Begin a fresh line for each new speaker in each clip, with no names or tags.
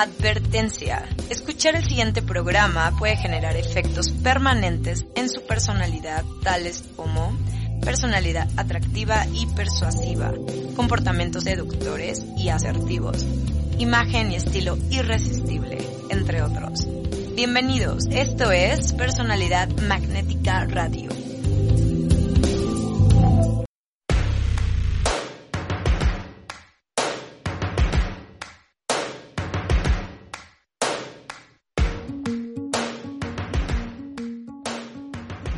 Advertencia. Escuchar el siguiente programa puede generar efectos permanentes en su personalidad, tales como personalidad atractiva y persuasiva, comportamientos seductores y asertivos, imagen y estilo irresistible, entre otros. Bienvenidos, esto es Personalidad Magnética Radio.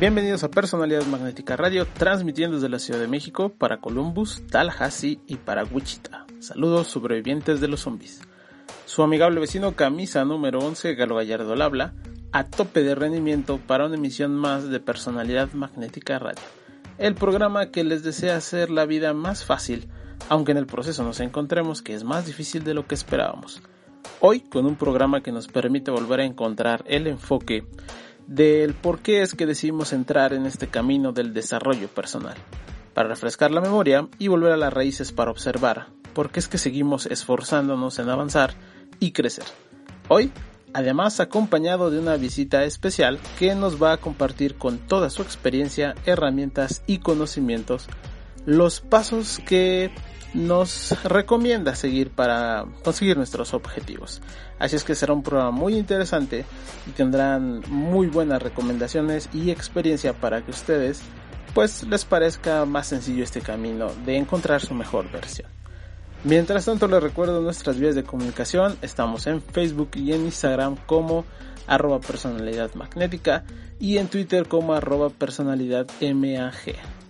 Bienvenidos a Personalidad Magnética Radio, transmitiendo desde la Ciudad de México para Columbus, Tallahassee y para Wichita. Saludos sobrevivientes de los zombies. Su amigable vecino camisa número 11, Galo Gallardo habla, a tope de rendimiento para una emisión más de Personalidad Magnética Radio. El programa que les desea hacer la vida más fácil, aunque en el proceso nos encontremos que es más difícil de lo que esperábamos. Hoy con un programa que nos permite volver a encontrar el enfoque del por qué es que decidimos entrar en este camino del desarrollo personal, para refrescar la memoria y volver a las raíces para observar por qué es que seguimos esforzándonos en avanzar y crecer. Hoy, además acompañado de una visita especial que nos va a compartir con toda su experiencia, herramientas y conocimientos los pasos que nos recomienda seguir para conseguir nuestros objetivos. Así es que será un programa muy interesante y tendrán muy buenas recomendaciones y experiencia para que ustedes pues les parezca más sencillo este camino de encontrar su mejor versión. Mientras tanto les recuerdo nuestras vías de comunicación, estamos en Facebook y en Instagram como arroba personalidad magnética y en Twitter como arroba personalidad MAG.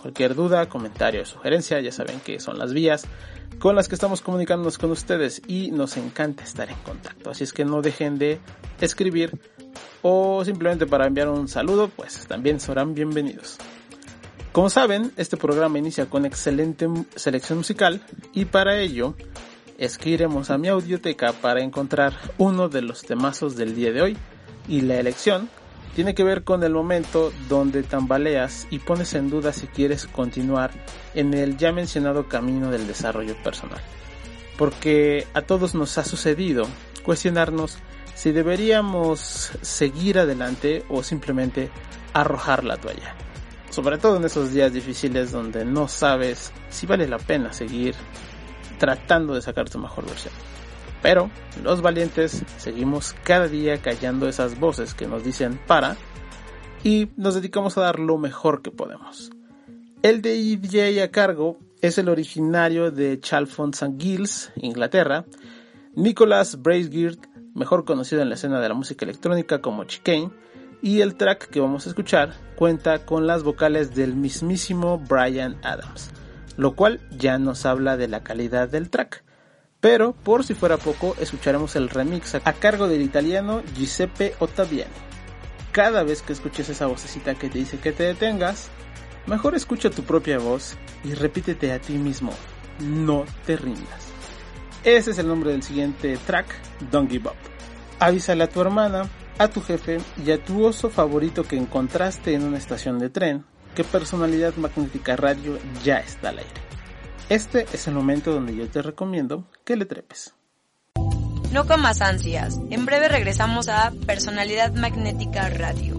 Cualquier duda, comentario sugerencia, ya saben que son las vías con las que estamos comunicándonos con ustedes y nos encanta estar en contacto. Así es que no dejen de escribir o simplemente para enviar un saludo, pues también serán bienvenidos. Como saben, este programa inicia con excelente selección musical y para ello es que iremos a mi audioteca para encontrar uno de los temazos del día de hoy y la elección tiene que ver con el momento donde tambaleas y pones en duda si quieres continuar en el ya mencionado camino del desarrollo personal. Porque a todos nos ha sucedido cuestionarnos si deberíamos seguir adelante o simplemente arrojar la toalla. Sobre todo en esos días difíciles donde no sabes si vale la pena seguir tratando de sacar tu mejor versión. Pero los valientes seguimos cada día callando esas voces que nos dicen para y nos dedicamos a dar lo mejor que podemos. El DJ a cargo es el originario de Chalfont St. Giles, Inglaterra, Nicholas Bracegirt, mejor conocido en la escena de la música electrónica como Chicane, y el track que vamos a escuchar cuenta con las vocales del mismísimo Brian Adams, lo cual ya nos habla de la calidad del track. Pero, por si fuera poco, escucharemos el remix a cargo del italiano Giuseppe Ottaviani. Cada vez que escuches esa vocecita que te dice que te detengas, mejor escucha tu propia voz y repítete a ti mismo, no te rindas. Ese es el nombre del siguiente track, Don't Give Up. Avísale a tu hermana, a tu jefe y a tu oso favorito que encontraste en una estación de tren que Personalidad Magnética Radio ya está al aire. Este es el momento donde yo te recomiendo que le trepes.
No con más ansias. En breve regresamos a Personalidad Magnética Radio.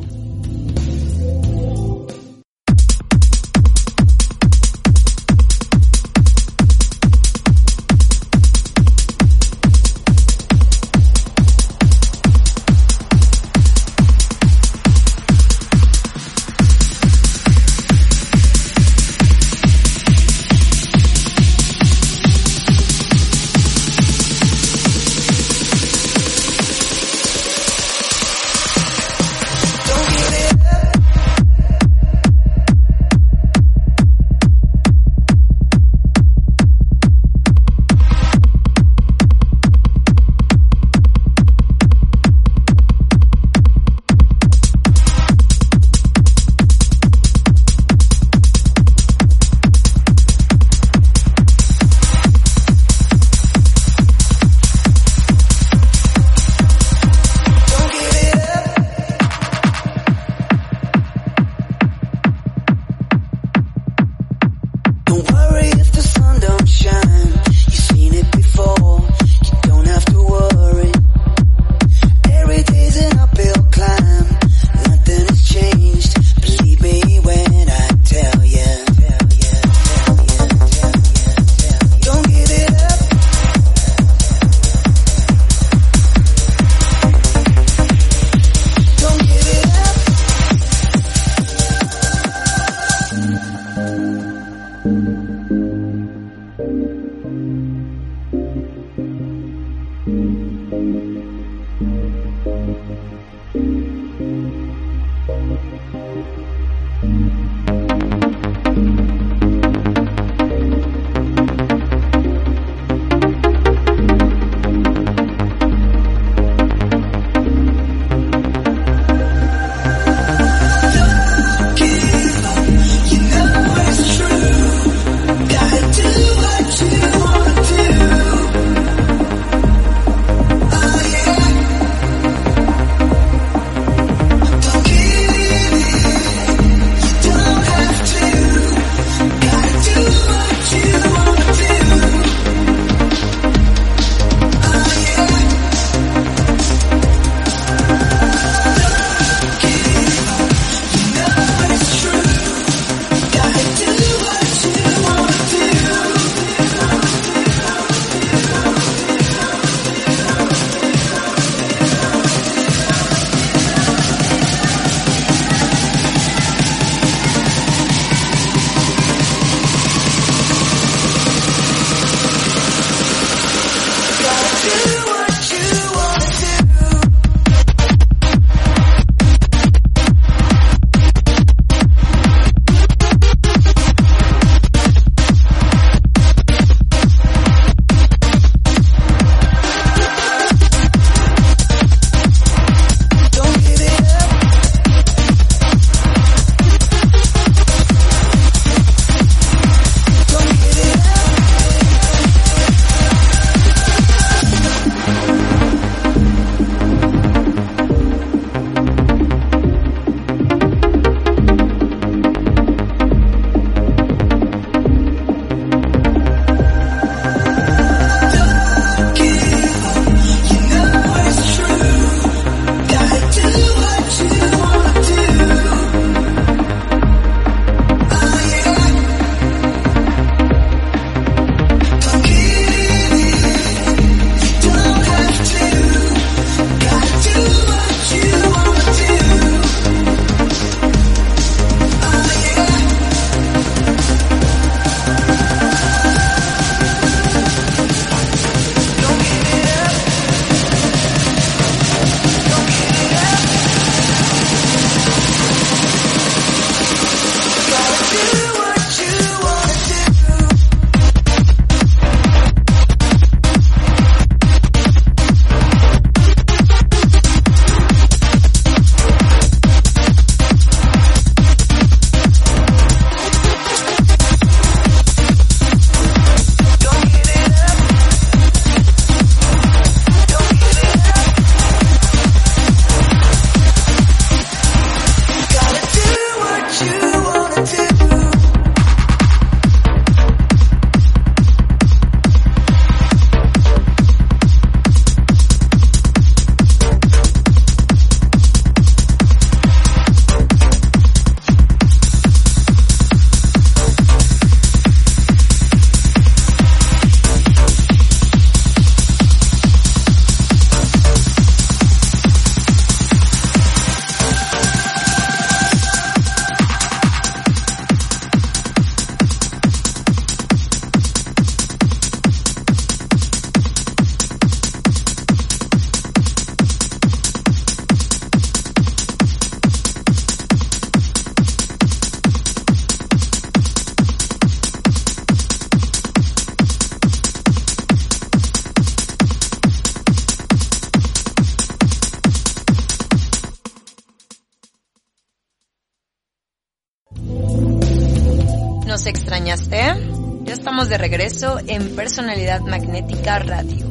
Regreso en Personalidad Magnética Radio.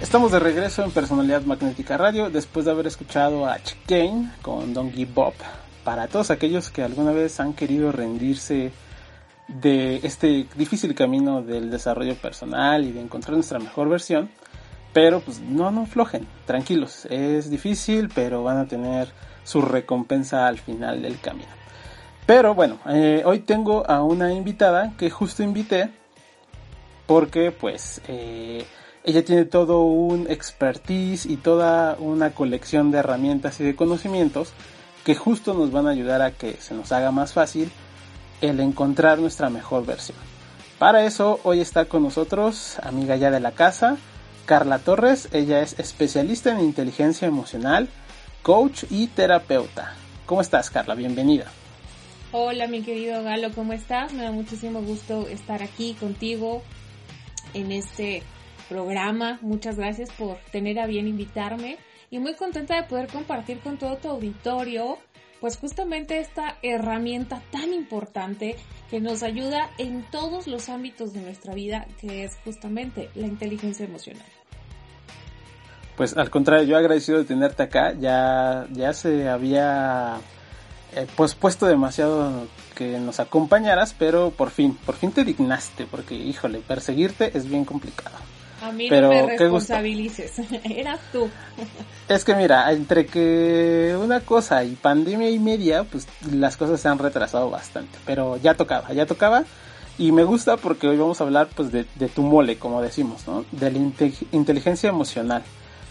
Estamos de regreso en Personalidad Magnética Radio después de haber escuchado a Chicane con Give Up. Para todos aquellos que alguna vez han querido rendirse de este difícil camino del desarrollo personal y de encontrar nuestra mejor versión, pero pues no, no flojen, tranquilos, es difícil, pero van a tener su recompensa al final del camino. Pero bueno, eh, hoy tengo a una invitada que justo invité porque pues eh, ella tiene todo un expertise y toda una colección de herramientas y de conocimientos que justo nos van a ayudar a que se nos haga más fácil el encontrar nuestra mejor versión. Para eso hoy está con nosotros, amiga ya de la casa, Carla Torres. Ella es especialista en inteligencia emocional, coach y terapeuta. ¿Cómo estás, Carla? Bienvenida.
Hola, mi querido Galo, ¿cómo estás? Me da muchísimo gusto estar aquí contigo en este programa. Muchas gracias por tener a bien invitarme y muy contenta de poder compartir con todo tu auditorio pues justamente esta herramienta tan importante que nos ayuda en todos los ámbitos de nuestra vida, que es justamente la inteligencia emocional.
Pues al contrario, yo agradecido de tenerte acá, ya, ya se había eh, pues puesto demasiado que nos acompañaras, pero por fin, por fin te dignaste, porque híjole, perseguirte es bien complicado.
A mí no me responsabilices, eras tú.
Es que mira, entre que una cosa y pandemia y media, pues las cosas se han retrasado bastante, pero ya tocaba, ya tocaba. Y me gusta porque hoy vamos a hablar pues de, tu mole, como decimos, ¿no? De la inteligencia emocional.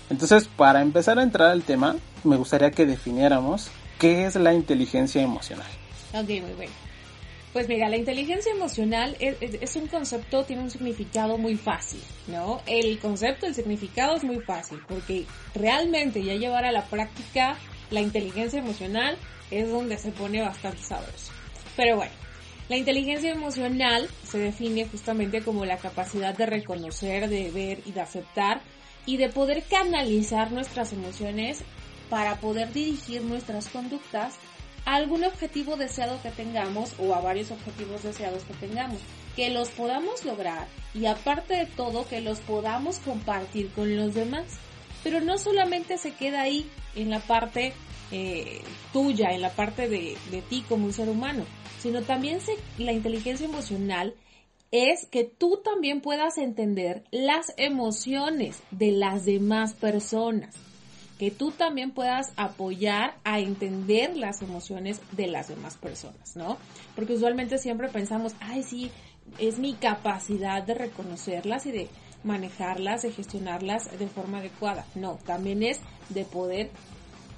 Entonces, para empezar a entrar al tema, me gustaría que definiéramos qué es la inteligencia emocional.
Ok, muy bien. Pues mira, la inteligencia emocional es, un concepto, tiene un significado muy fácil, ¿no? El concepto, el significado es muy fácil, porque realmente ya llevar a la práctica la inteligencia emocional es donde se pone bastante sabroso. Pero bueno, la inteligencia emocional se define justamente como la capacidad de reconocer, de ver y de aceptar y de poder canalizar nuestras emociones para poder dirigir nuestras conductas algún objetivo deseado que tengamos o a varios objetivos deseados que tengamos, que los podamos lograr y aparte de todo que los podamos compartir con los demás. Pero no solamente se queda ahí en la parte eh, tuya, en la parte de, de, ti como un ser humano, sino también la inteligencia emocional es que tú también puedas entender las emociones de las demás personas que tú también puedas apoyar a entender las emociones de las demás personas, ¿no? Porque usualmente siempre pensamos, ay, sí, es mi capacidad de reconocerlas y de manejarlas, de gestionarlas de forma adecuada. No, también es de poder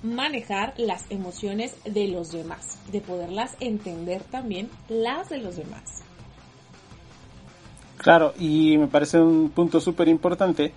manejar las emociones de los demás, de poderlas entender también las de los demás.
Claro, y me parece un punto súper importante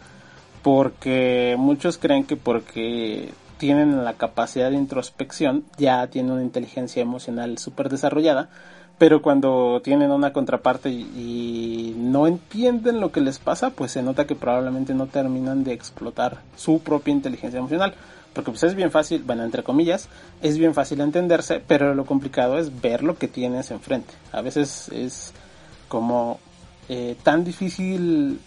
porque muchos creen que porque tienen la capacidad de introspección ya tienen una inteligencia emocional súper desarrollada, pero cuando tienen una contraparte y, no entienden lo que les pasa, pues se nota que probablemente no terminan de explotar su propia inteligencia emocional. Porque pues es bien fácil, bueno, entre comillas, es bien fácil entenderse, pero lo complicado es ver lo que tienes enfrente. A veces es como eh, tan difícil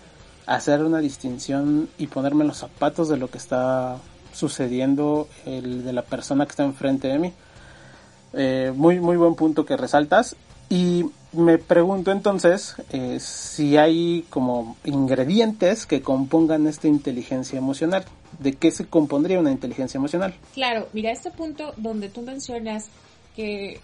hacer una distinción y ponerme los zapatos de lo que está sucediendo el de la persona que está enfrente de mí. Eh, muy, muy buen punto que resaltas. Y me pregunto entonces eh, si hay como ingredientes que compongan esta inteligencia emocional. ¿De qué se compondría una inteligencia emocional?
Claro, mira, este punto donde tú mencionas que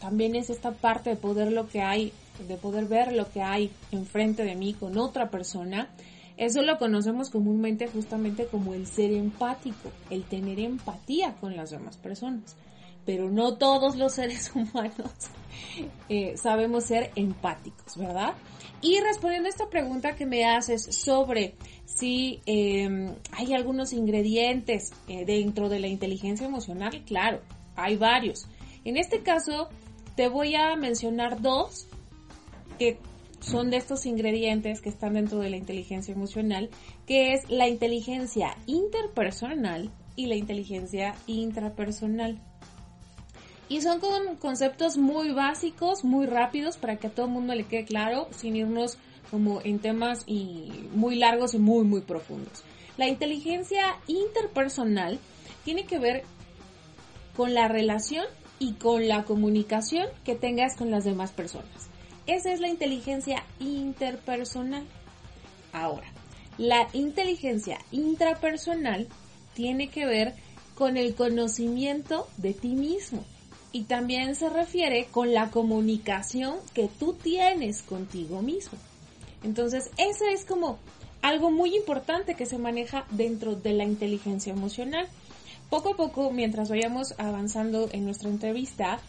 también es esta parte de poder lo que hay de poder ver lo que hay enfrente de mí con otra persona, eso lo conocemos comúnmente justamente como el ser empático, el tener empatía con las demás personas. Pero no todos los seres humanos eh, sabemos ser empáticos, ¿verdad? Y respondiendo a esta pregunta que me haces sobre si em, hay algunos ingredientes eh, dentro de la inteligencia emocional, claro, hay varios. En este caso, te voy a mencionar dos que son de estos ingredientes que están dentro de la inteligencia emocional, que es la inteligencia interpersonal y la inteligencia intrapersonal. Y son con conceptos muy básicos, muy rápidos, para que a todo el mundo le quede claro, sin irnos como en temas y muy largos y muy, muy profundos. La inteligencia interpersonal tiene que ver con la relación y con la comunicación que tengas con las demás personas. Esa es la inteligencia interpersonal. Ahora, la inteligencia intrapersonal tiene que ver con el conocimiento de ti mismo y también se refiere con la comunicación que tú tienes contigo mismo. Entonces, eso es como algo muy importante que se maneja dentro de la inteligencia emocional. Poco a poco, mientras vayamos avanzando en nuestra entrevista,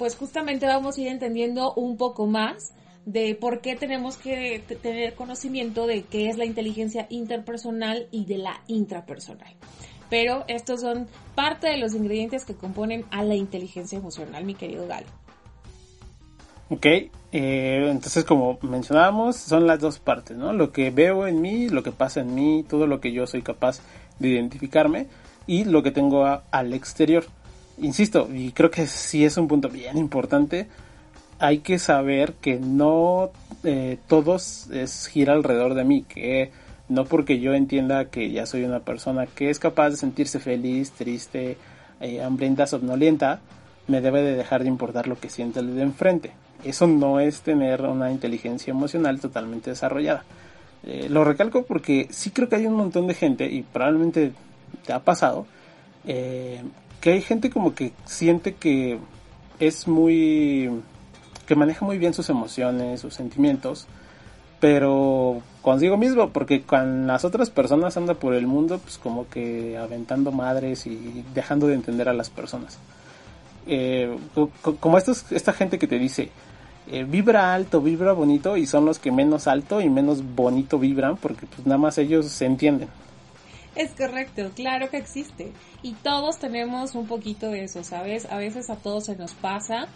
pues justamente vamos a ir entendiendo un poco más de por qué tenemos que tener conocimiento de qué es la inteligencia interpersonal y de la intrapersonal. Pero estos son parte de los ingredientes que componen a la inteligencia emocional, mi querido Galo.
Ok, eh, entonces como mencionábamos, son las dos partes, ¿no? Lo que veo en mí, lo que pasa en mí, todo lo que yo soy capaz de identificarme y lo que tengo al exterior. Insisto, y creo que sí es un punto bien importante, hay que saber que no eh, todos es gira alrededor de mí, que no porque yo entienda que ya soy una persona que es capaz de sentirse feliz, triste, eh, hambrienta, somnolienta, me debe de dejar de importar lo que siente el de enfrente. Eso no es tener una inteligencia emocional totalmente desarrollada. Eh, lo recalco porque sí creo que hay un montón de gente, y probablemente te ha pasado, eh, que hay gente como que siente que es muy... que maneja muy bien sus emociones, sus sentimientos, pero consigo mismo, porque con las otras personas anda por el mundo pues como que aventando madres y dejando de entender a las personas. Eh, como estos, esta gente que te dice, eh, vibra alto, vibra bonito y son los que menos alto y menos bonito vibran porque pues nada más ellos se entienden.
Es correcto, claro que existe. Y todos tenemos un poquito de eso, ¿sabes? A veces a todos se nos pasa,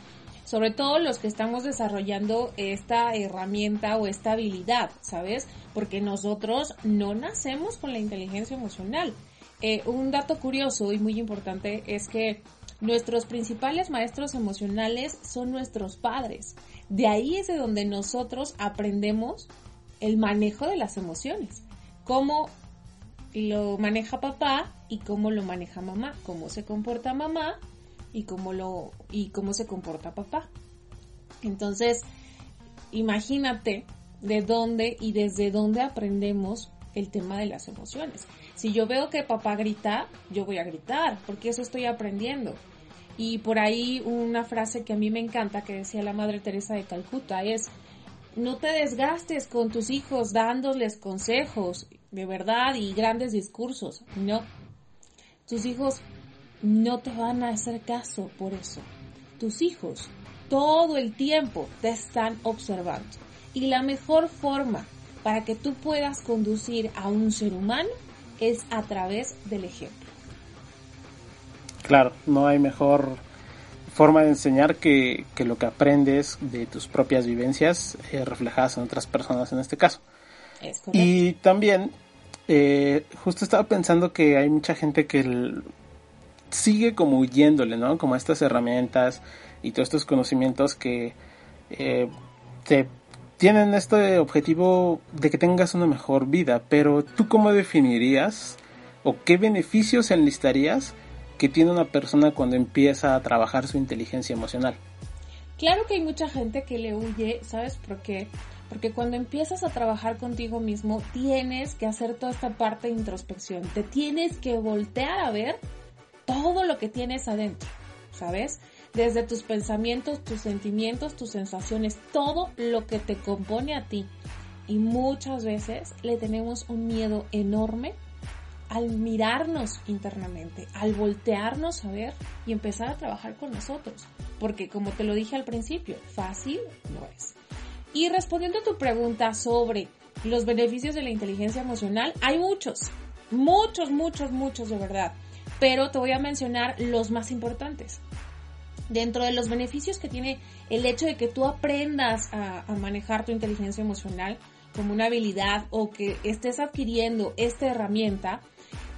sobre todo los que estamos desarrollando esta herramienta o esta habilidad, ¿sabes? Porque nosotros no nacemos con la inteligencia emocional. Eh, un dato curioso y muy importante es que nuestros principales maestros emocionales son nuestros padres. De ahí es de donde nosotros aprendemos el manejo de las emociones. Cómo lo maneja papá y cómo lo maneja mamá, cómo se comporta mamá y cómo lo y cómo se comporta papá. Entonces, imagínate de dónde y desde dónde aprendemos el tema de las emociones. Si yo veo que papá grita, yo voy a gritar, porque eso estoy aprendiendo. Y por ahí una frase que a mí me encanta que decía la Madre Teresa de Calcuta es, no te desgastes con tus hijos dándoles consejos de verdad y grandes discursos. No, tus hijos no te van a hacer caso por eso. Tus hijos todo el tiempo te están observando. Y la mejor forma para que tú puedas conducir a un ser humano es a través del ejemplo.
Claro, no hay mejor forma de enseñar que, lo que aprendes de tus propias vivencias eh, reflejadas en otras personas en este caso. y también, eh, justo estaba pensando que hay mucha gente que sigue como huyéndole, ¿no? Como estas herramientas y todos estos conocimientos que eh, te tienen este objetivo de que tengas una mejor vida, pero tú cómo definirías o qué beneficios enlistarías que tiene una persona cuando empieza a trabajar su inteligencia emocional.
Claro que hay mucha gente que le huye, ¿sabes por qué? Porque cuando empiezas a trabajar contigo mismo, tienes que hacer toda esta parte de introspección. Te tienes que voltear a ver todo lo que tienes adentro, ¿sabes? Desde tus pensamientos, tus sentimientos, tus sensaciones, todo lo que te compone a ti. Y muchas veces le tenemos un miedo enorme al mirarnos internamente, al voltearnos a ver y empezar a trabajar con nosotros. Porque como te lo dije al principio, fácil no es. Y respondiendo a tu pregunta sobre los beneficios de la inteligencia emocional, hay muchos, muchos, muchos, muchos de verdad. Pero te voy a mencionar los más importantes. Dentro de los beneficios que tiene el hecho de que tú aprendas a, manejar tu inteligencia emocional como una habilidad o que estés adquiriendo esta herramienta,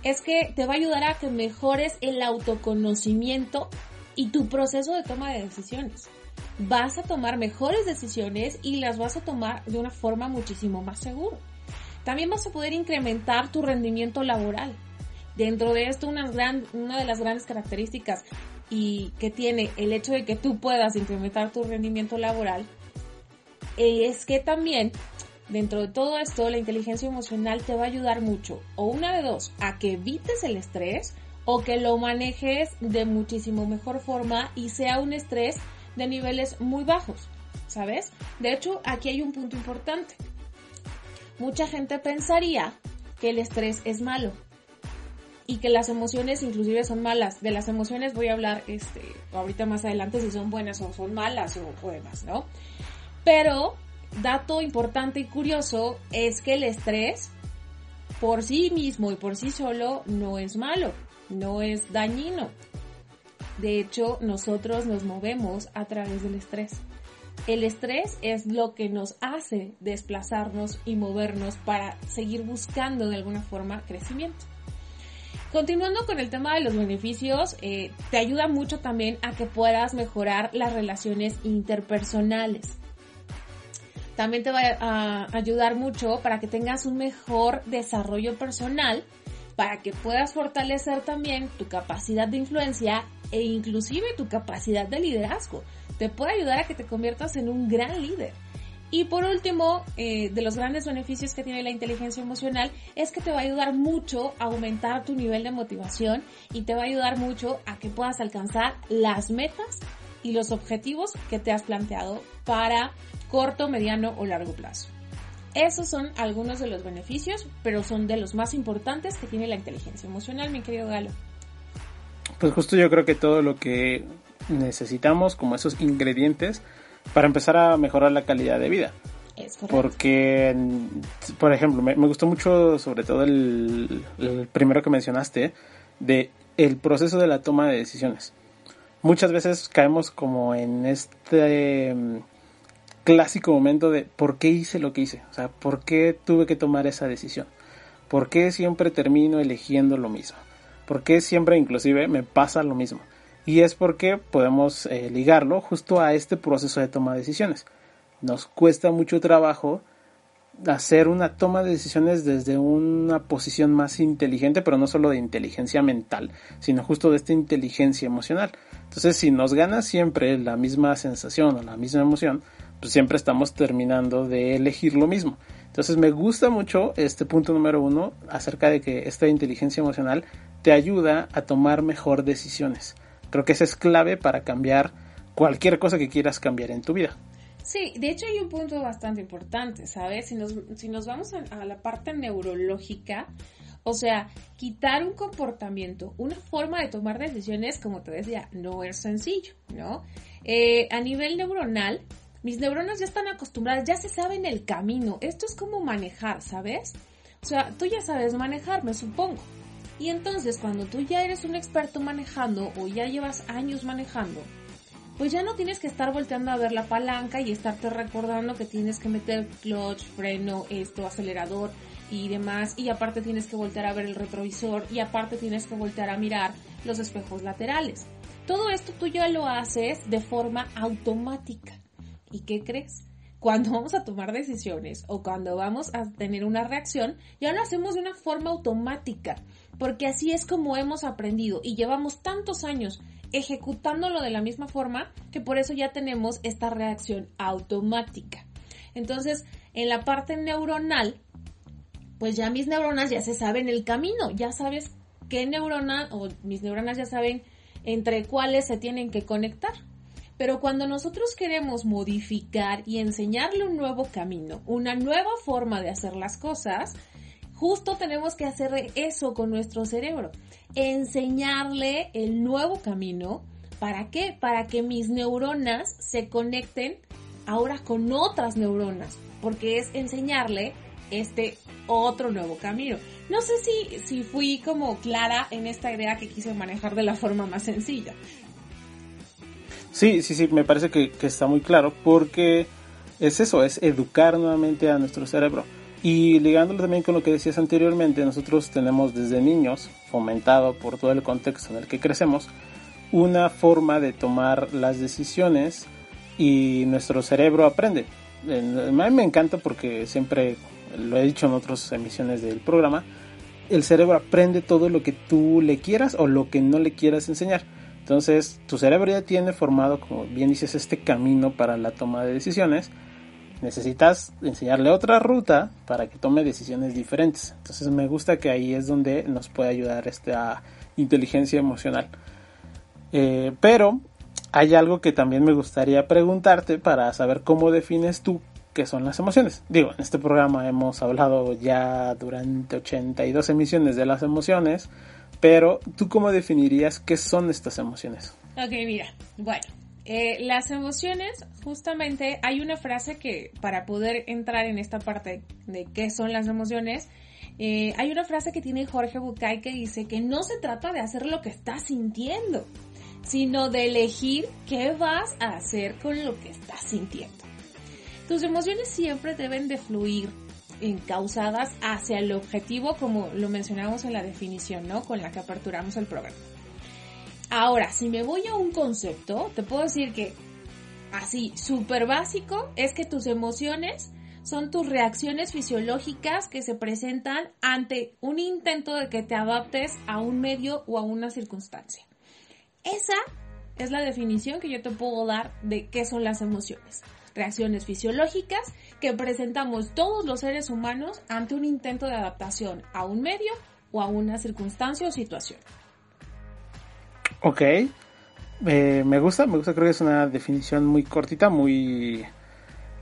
es que te va a ayudar a que mejores el autoconocimiento y tu proceso de toma de decisiones. Vas a tomar mejores decisiones y las vas a tomar de una forma muchísimo más segura. También vas a poder incrementar tu rendimiento laboral. Dentro de esto, una, una de las grandes características y que tiene el hecho de que tú puedas incrementar tu rendimiento laboral es que también dentro de todo esto la inteligencia emocional te va a ayudar mucho o una de dos a que evites el estrés o que lo manejes de muchísimo mejor forma y sea un estrés de niveles muy bajos, ¿sabes? De hecho, aquí hay un punto importante. Mucha gente pensaría que el estrés es malo y que las emociones inclusive son malas. De las emociones voy a hablar este ahorita más adelante si son buenas o son malas o, o demás, ¿no? Pero dato importante y curioso es que el estrés por sí mismo y por sí solo no es malo no es dañino. De hecho, nosotros nos movemos a través del estrés. El estrés es lo que nos hace desplazarnos y movernos para seguir buscando de alguna forma crecimiento. Continuando con el tema de los beneficios, eh, te ayuda mucho también a que puedas mejorar las relaciones interpersonales. También te va a ayudar mucho para que tengas un mejor desarrollo personal para que puedas fortalecer también tu capacidad de influencia e inclusive tu capacidad de liderazgo. Te puede ayudar a que te conviertas en un gran líder. Y por último, eh, de los grandes beneficios que tiene la inteligencia emocional es que te va a ayudar mucho a aumentar tu nivel de motivación y te va a ayudar mucho a que puedas alcanzar las metas y los objetivos que te has planteado para corto, mediano o largo plazo. Esos son algunos de los beneficios, pero son de los más importantes que tiene la inteligencia emocional, mi querido Galo.
Pues justo yo creo que todo lo que necesitamos como esos ingredientes para empezar a mejorar la calidad de vida.
Es correcto.
Porque, por ejemplo, me, gustó mucho sobre todo el, el, primero que mencionaste de el proceso de la toma de decisiones. Muchas veces caemos como en este clásico momento de por qué hice lo que hice, o sea, por qué tuve que tomar esa decisión, por qué siempre termino eligiendo lo mismo, por qué siempre inclusive me pasa lo mismo. Y es porque podemos eh, ligarlo justo a este proceso de toma de decisiones. Nos cuesta mucho trabajo hacer una toma de decisiones desde una posición más inteligente, pero no solo de inteligencia mental, sino justo de esta inteligencia emocional. Entonces, si nos gana siempre la misma sensación o la misma emoción, pues siempre estamos terminando de elegir lo mismo. Entonces me gusta mucho este punto número uno acerca de que esta inteligencia emocional te ayuda a tomar mejor decisiones. Creo que eso es clave para cambiar cualquier cosa que quieras cambiar en tu vida.
Sí, de hecho hay un punto bastante importante, ¿sabes? Si nos, si nos vamos a, la parte neurológica, o sea, quitar un comportamiento, una forma de tomar decisiones, como te decía, no es sencillo, ¿no? Eh, a nivel neuronal, mis neuronas ya están acostumbradas, ya se saben el camino. Esto es como manejar, ¿sabes? O sea, tú ya sabes manejar, me supongo. Y entonces cuando tú ya eres un experto manejando o ya llevas años manejando, pues ya no tienes que estar volteando a ver la palanca y estarte recordando que tienes que meter clutch, freno, esto, acelerador y demás. Y aparte tienes que voltear a ver el retrovisor y aparte tienes que voltear a mirar los espejos laterales. Todo esto tú ya lo haces de forma automática. ¿Y qué crees? Cuando vamos a tomar decisiones o cuando vamos a tener una reacción, ya lo hacemos de una forma automática, porque así es como hemos aprendido y llevamos tantos años ejecutándolo de la misma forma que por eso ya tenemos esta reacción automática. Entonces, en la parte neuronal, pues ya mis neuronas ya se saben el camino, ya sabes qué neurona o mis neuronas ya saben entre cuáles se tienen que conectar. Pero cuando nosotros queremos modificar y enseñarle un nuevo camino, una nueva forma de hacer las cosas, justo tenemos que hacer eso con nuestro cerebro. Enseñarle el nuevo camino. ¿Para qué? Para que mis neuronas se conecten ahora con otras neuronas. Porque es enseñarle este otro nuevo camino. No sé si, si fui como clara en esta idea que quise manejar de la forma más sencilla.
Sí, sí, sí, me parece que, que está muy claro porque es eso, es educar nuevamente a nuestro cerebro. Y ligándolo también con lo que decías anteriormente, nosotros tenemos desde niños, fomentado por todo el contexto en el que crecemos, una forma de tomar las decisiones y nuestro cerebro aprende. A mí me encanta porque siempre lo he dicho en otras emisiones del programa, el cerebro aprende todo lo que tú le quieras o lo que no le quieras enseñar. Entonces, tu cerebro ya tiene formado, como bien dices, este camino para la toma de decisiones necesitas enseñarle otra ruta para que tome decisiones diferentes. Entonces me gusta que ahí es donde nos puede ayudar esta inteligencia emocional. Eh, pero hay algo que también me gustaría preguntarte para saber cómo defines tú qué son las emociones. Digo, en este programa hemos hablado ya durante 82 emisiones de las emociones, pero tú cómo definirías qué son estas emociones?
Ok, mira, bueno, eh, las emociones, justamente hay una frase que para poder entrar en esta parte de qué son las emociones, eh, hay una frase que tiene Jorge Bucay que dice que no se trata de hacer lo que estás sintiendo, sino de elegir qué vas a hacer con lo que estás sintiendo. Tus emociones siempre deben de fluir encausadas hacia el objetivo como lo mencionamos en la definición, ¿no? Con la que aperturamos el programa. Ahora, si me voy a un concepto, te puedo decir que así, súper básico, es que tus emociones son tus reacciones fisiológicas que se presentan ante un intento de que te adaptes a un medio o a una circunstancia. Esa es la definición que yo te puedo dar de qué son las emociones. Reacciones fisiológicas que presentamos todos los seres humanos ante un intento de adaptación a un medio o a una circunstancia o situación.
Ok. Eh, me gusta, me gusta, creo que es una definición muy cortita, muy,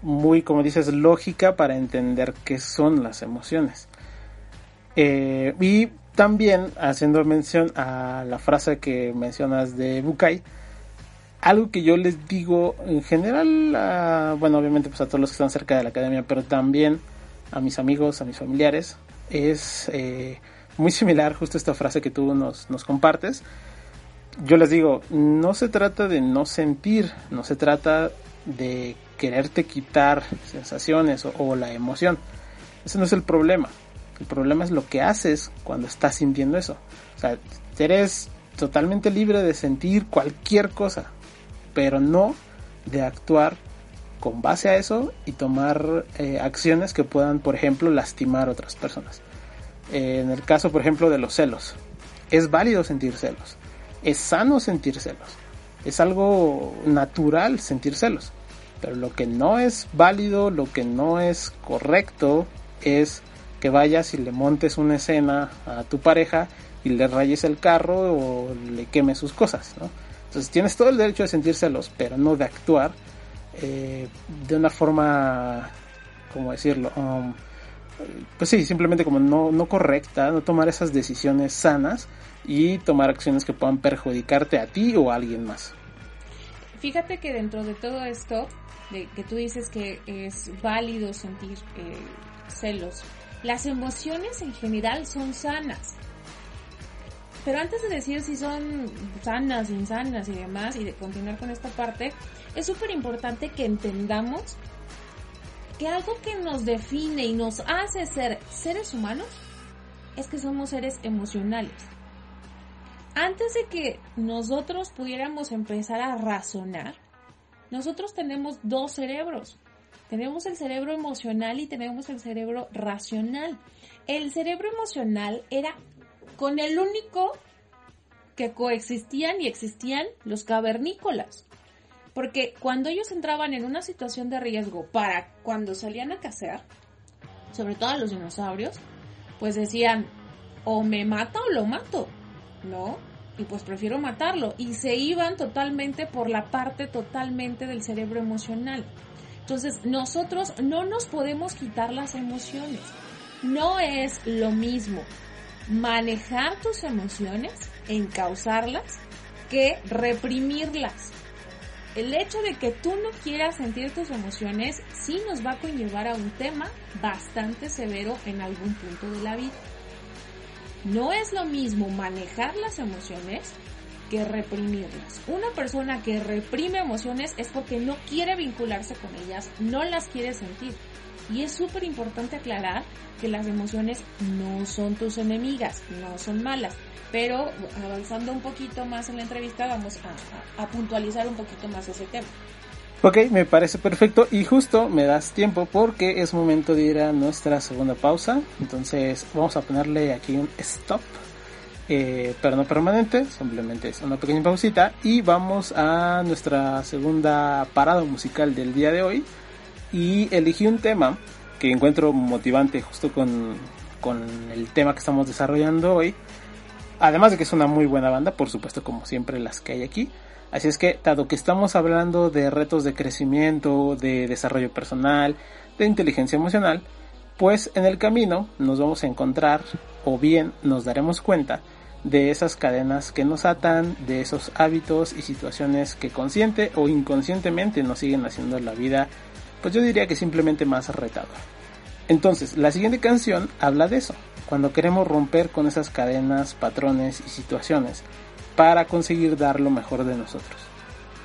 muy, como dices, lógica para entender qué son las emociones. Eh, y también haciendo mención a la frase que mencionas de Bukai, algo que yo les digo en general, bueno, obviamente pues a todos los que están cerca de la academia, pero también a mis amigos, a mis familiares, es eh, muy similar justo esta frase que tú nos, nos compartes yo les digo, no se trata de no sentir, no se trata de quererte quitar sensaciones o, la emoción. Ese no es el problema. El problema es lo que haces cuando estás sintiendo eso. O sea, eres totalmente libre de sentir cualquier cosa, pero no de actuar con base a eso y tomar eh, acciones que puedan, por ejemplo, lastimar a otras personas. en el caso, por ejemplo, de los celos, es válido sentir celos es sano sentir celos. Es algo natural sentir celos. Pero lo que no es válido, lo que no es correcto, es que vayas y le montes una escena a tu pareja y le rayes el carro o le quemes sus cosas, ¿no? Entonces tienes todo el derecho de sentir celos, pero no de actuar eh, de una forma, ¿cómo decirlo? Um, pues sí, simplemente como no, correcta, no tomar esas decisiones sanas y tomar acciones que puedan perjudicarte a ti o a alguien más.
Fíjate que dentro de todo esto, de que tú dices que es válido sentir eh, celos, las emociones en general son sanas. Pero antes de decir si son sanas, insanas y demás, y de continuar con esta parte, es súper importante que entendamos que algo que nos define y nos hace ser seres humanos es que somos seres emocionales antes de que nosotros pudiéramos empezar a razonar, nosotros tenemos dos cerebros. Tenemos el cerebro emocional y tenemos el cerebro racional. El cerebro emocional era con el único que coexistían y existían los cavernícolas. Porque cuando ellos entraban en una situación de riesgo para cuando salían a cazar, sobre todo a los dinosaurios, pues decían, o me mata o lo mato. ¿no? Y pues prefiero matarlo. Y se iban totalmente por la parte totalmente del cerebro emocional. Entonces, nosotros no nos podemos quitar las emociones. No es lo mismo manejar tus emociones, encauzarlas, que reprimirlas. El hecho de que tú no quieras sentir tus emociones sí nos va a conllevar a un tema bastante severo en algún punto de la vida. No es lo mismo manejar las emociones
que reprimirlas. Una persona que reprime emociones es porque no quiere vincularse con ellas, no las quiere sentir. Y es súper importante aclarar que las emociones no son tus enemigas, no son malas. Pero avanzando un poquito más en la entrevista vamos a, a puntualizar un poquito más ese tema.
Ok, me parece perfecto y justo me das tiempo porque es momento de ir a nuestra segunda pausa. Entonces vamos a ponerle aquí un stop eh, pero no permanente, simplemente es una pequeña pausita y vamos a nuestra segunda parada musical del día de hoy y elegí un tema que encuentro motivante justo con, con el tema que estamos desarrollando hoy, además de que es una muy buena banda, por supuesto como siempre las que hay aquí, así es que dado que estamos hablando de retos de crecimiento, de desarrollo personal, de inteligencia emocional, pues en el camino nos vamos a encontrar o bien nos daremos cuenta de esas cadenas que nos atan, de esos hábitos y situaciones que consciente o inconscientemente nos siguen haciendo la vida, pues yo diría que simplemente más retadora. Entonces, la siguiente canción habla de eso, cuando queremos romper con esas cadenas, patrones y situaciones para conseguir dar lo mejor de nosotros.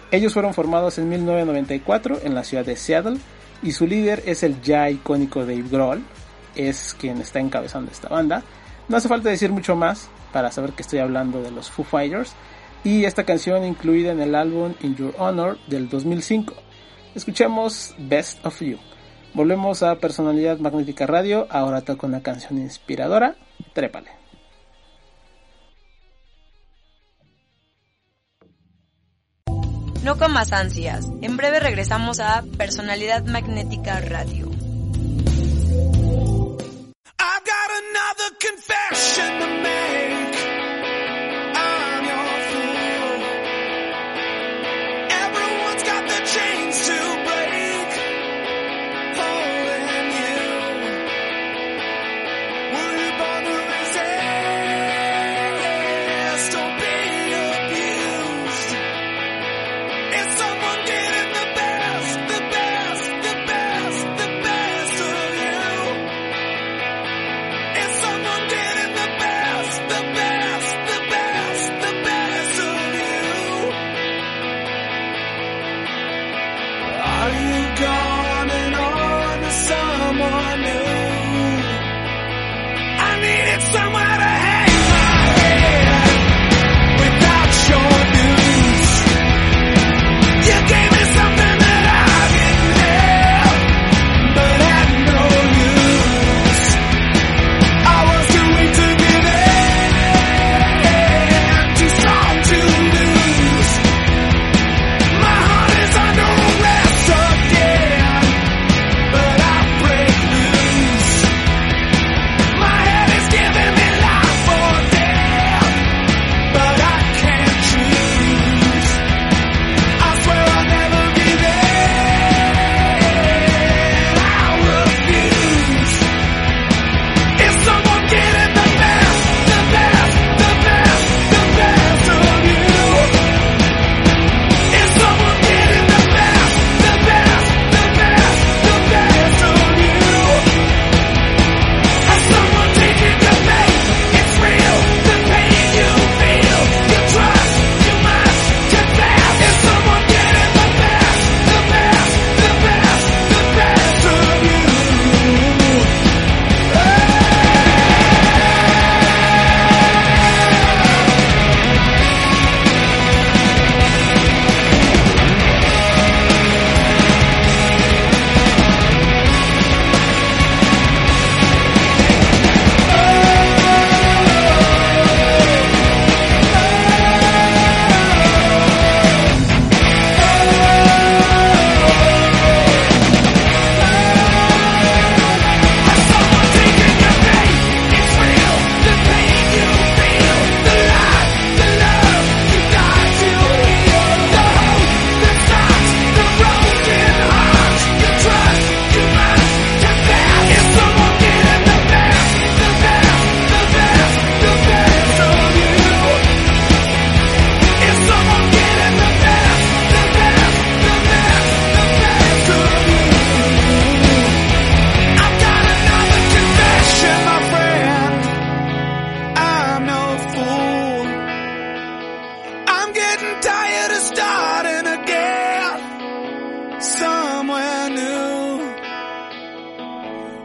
Ellos fueron formados en 1994 en la ciudad de Seattle y su líder es el ya icónico Dave Grohl, es quien está encabezando esta banda. No hace falta decir mucho más, para saber que estoy hablando de los Foo Fighters y esta canción incluida en el álbum In Your Honor del 2005. Escuchemos Best of You. Volvemos a Personalidad Magnética Radio, ahora toco una canción inspiradora, Trépale.
No con más ansias, en breve regresamos a Personalidad Magnética Radio. I've got another confession to make. Chains to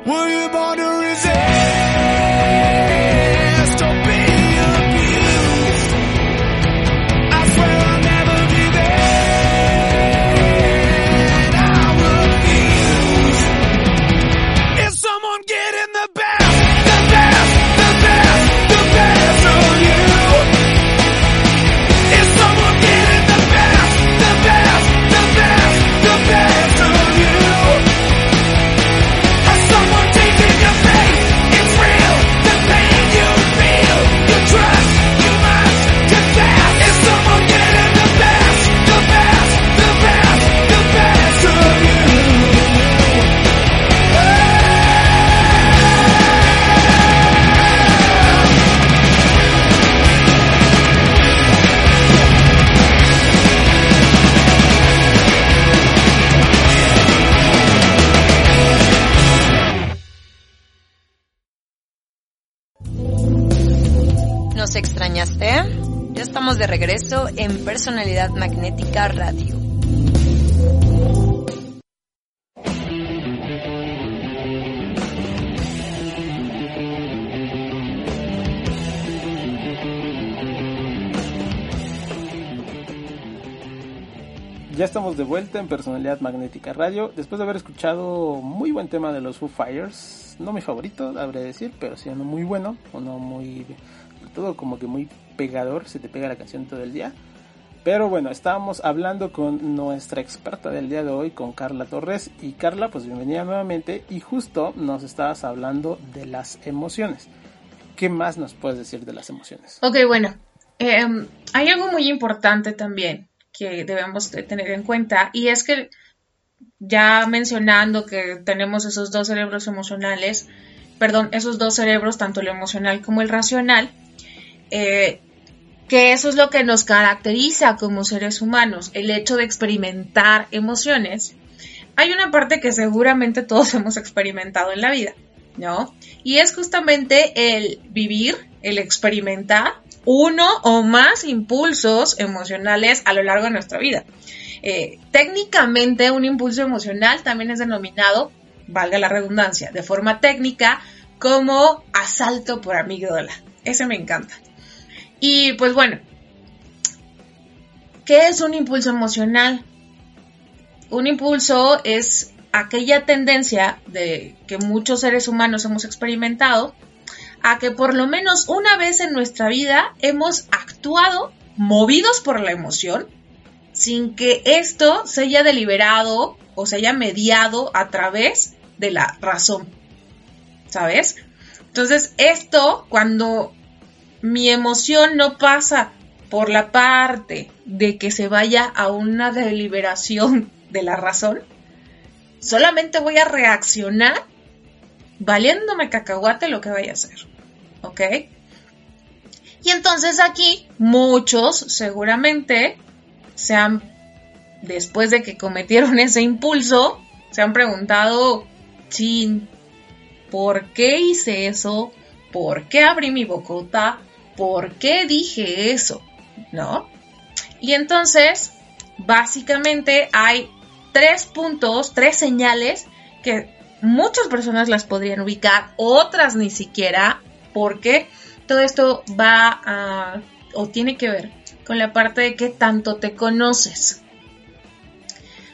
Were you born
en Personalidad Magnética Radio.
Ya estamos de vuelta en Personalidad Magnética Radio, después de haber escuchado muy buen tema de los Foo Fires, no mi favorito, habré de decir, pero sí uno muy bueno, uno muy, todo como que muy pegador, se te pega la canción todo el día. Pero bueno, estábamos hablando con nuestra experta del día de hoy, con Carla Torres. Y Carla, pues bienvenida nuevamente. Y justo nos estabas hablando de las emociones. ¿Qué más nos puedes decir de las emociones?
Ok, bueno. Em, hay algo muy importante también que debemos tener en cuenta y es que ya mencionando que tenemos esos dos cerebros emocionales, perdón, esos dos cerebros, tanto el emocional como el racional, eh, que eso es lo que nos caracteriza como seres humanos, el hecho de experimentar emociones. Hay una parte que seguramente todos hemos experimentado en la vida, ¿no? Y es justamente el vivir, el experimentar uno o más impulsos emocionales a lo largo de nuestra vida. Eh, técnicamente, un impulso emocional también es denominado, valga la redundancia, de forma técnica, como asalto por amígdala. Ese me encanta. Y pues bueno, ¿qué es un impulso emocional? Un impulso es aquella tendencia de que muchos seres humanos hemos experimentado a que por lo menos una vez en nuestra vida hemos actuado movidos por la emoción sin que esto se haya deliberado o se haya mediado a través de la razón. ¿Sabes? Entonces, esto cuando mi emoción no pasa por la parte de que se vaya a una deliberación de la razón, solamente voy a reaccionar valiéndome cacahuate lo que vaya a hacer. ¿ok? Y entonces aquí muchos seguramente se han, después de que cometieron ese impulso, se han preguntado, chin, ¿por qué hice eso? ¿Por qué abrí mi bocota? ¿Por qué dije eso? ¿No? Y entonces, básicamente hay tres puntos, tres señales que muchas personas las podrían ubicar, otras ni siquiera, porque todo esto va a, o tiene que ver con la parte de que tanto te conoces.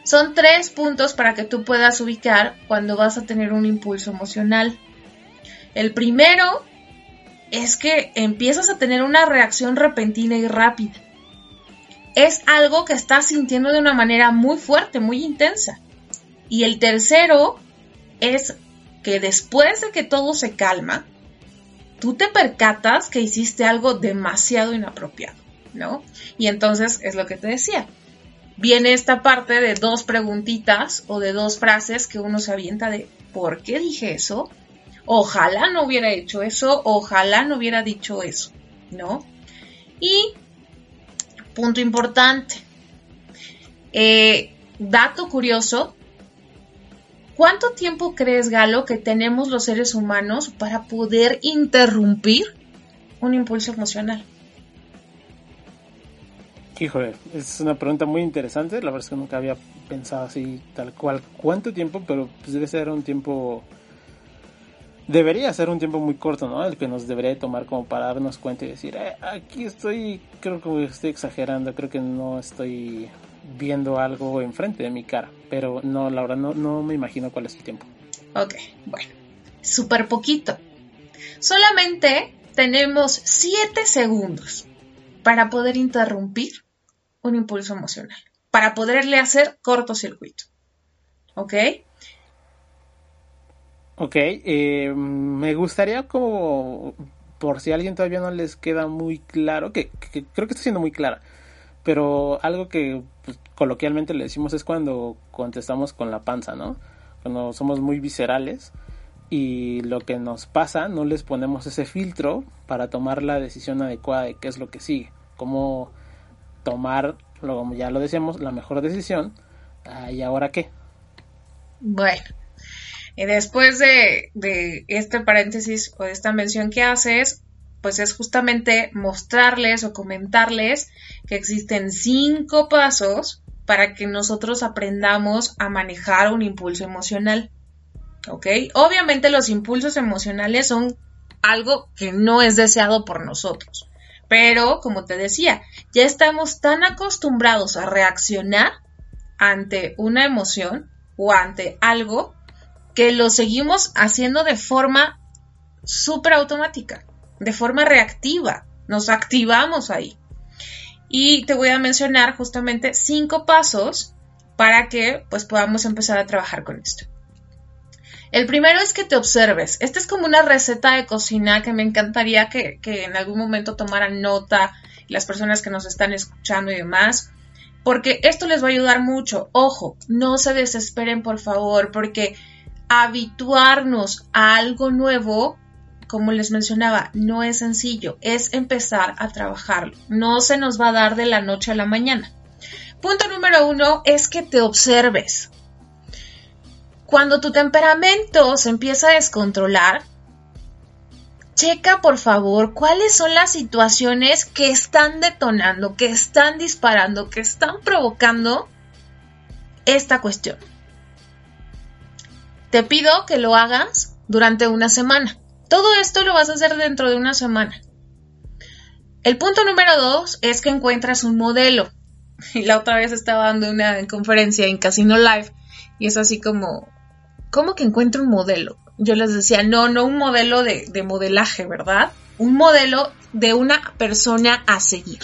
Son tres puntos para que tú puedas ubicar cuando vas a tener un impulso emocional. El primero es que empiezas a tener una reacción repentina y rápida. Es algo que estás sintiendo de una manera muy fuerte, muy intensa. Y el tercero es que después de que todo se calma, tú te percatas que hiciste algo demasiado inapropiado, ¿no? Y entonces es lo que te decía. Viene esta parte de dos preguntitas o de dos frases que uno se avienta de ¿por qué dije eso? Ojalá no hubiera hecho eso, ojalá no hubiera dicho eso, ¿no? Y punto importante, eh, dato curioso, ¿Cuánto tiempo crees, Galo, que tenemos los seres humanos para poder interrumpir un impulso emocional?
Híjole, es una pregunta muy interesante. La verdad es que nunca había pensado así, tal cual, cuánto tiempo, pero pues debe ser un tiempo. Debería ser un tiempo muy corto, ¿no? El que nos debería tomar como para darnos cuenta y decir, eh, aquí estoy, creo que estoy exagerando, creo que no estoy viendo algo enfrente de mi cara. Pero no, la no, no me imagino cuál es el tiempo.
Ok, bueno, súper poquito. Solamente tenemos 7 segundos para poder interrumpir un impulso emocional, para poderle hacer cortocircuito. ¿Ok?
Ok, eh, me gustaría como, por si a alguien todavía no les queda muy claro, que, creo que está siendo muy clara, pero algo que pues, coloquialmente le decimos es cuando contestamos con la panza, ¿no? Cuando somos muy viscerales y lo que nos pasa no les ponemos ese filtro para tomar la decisión adecuada de qué es lo que sigue, cómo tomar, como ya lo decíamos, la mejor decisión ah, y ahora qué.
Bueno, y después de, este paréntesis o de esta mención que haces, pues es justamente mostrarles o comentarles que existen cinco pasos para que nosotros aprendamos a manejar un impulso emocional. ¿Ok? Obviamente los impulsos emocionales son algo que no es deseado por nosotros. Pero, como te decía, ya estamos tan acostumbrados a reaccionar ante una emoción o ante algo que lo seguimos haciendo de forma súper automática, de forma reactiva. Nos activamos ahí. Y te voy a mencionar justamente cinco pasos para que pues podamos empezar a trabajar con esto. El primero es que te observes. Esta es como una receta de cocina que me encantaría que, que en algún momento tomaran nota las personas que nos están escuchando y demás, porque esto les va a ayudar mucho. Ojo, no se desesperen por favor, porque habituarnos a algo nuevo, como les mencionaba, no es sencillo, es empezar a trabajarlo. No se nos va a dar de la noche a la mañana. Punto número uno es que te observes. Cuando tu temperamento se empieza a descontrolar, checa por favor cuáles son las situaciones que están detonando, que están disparando, que están provocando esta cuestión. Te pido que lo hagas durante una semana. Todo esto lo vas a hacer dentro de una semana. El punto número dos es que encuentras un modelo. Y la otra vez estaba dando una conferencia en Casino Live y es así como, ¿cómo que encuentro un modelo? Yo les decía, no, no un modelo de, de modelaje, ¿verdad? Un modelo de una persona a seguir.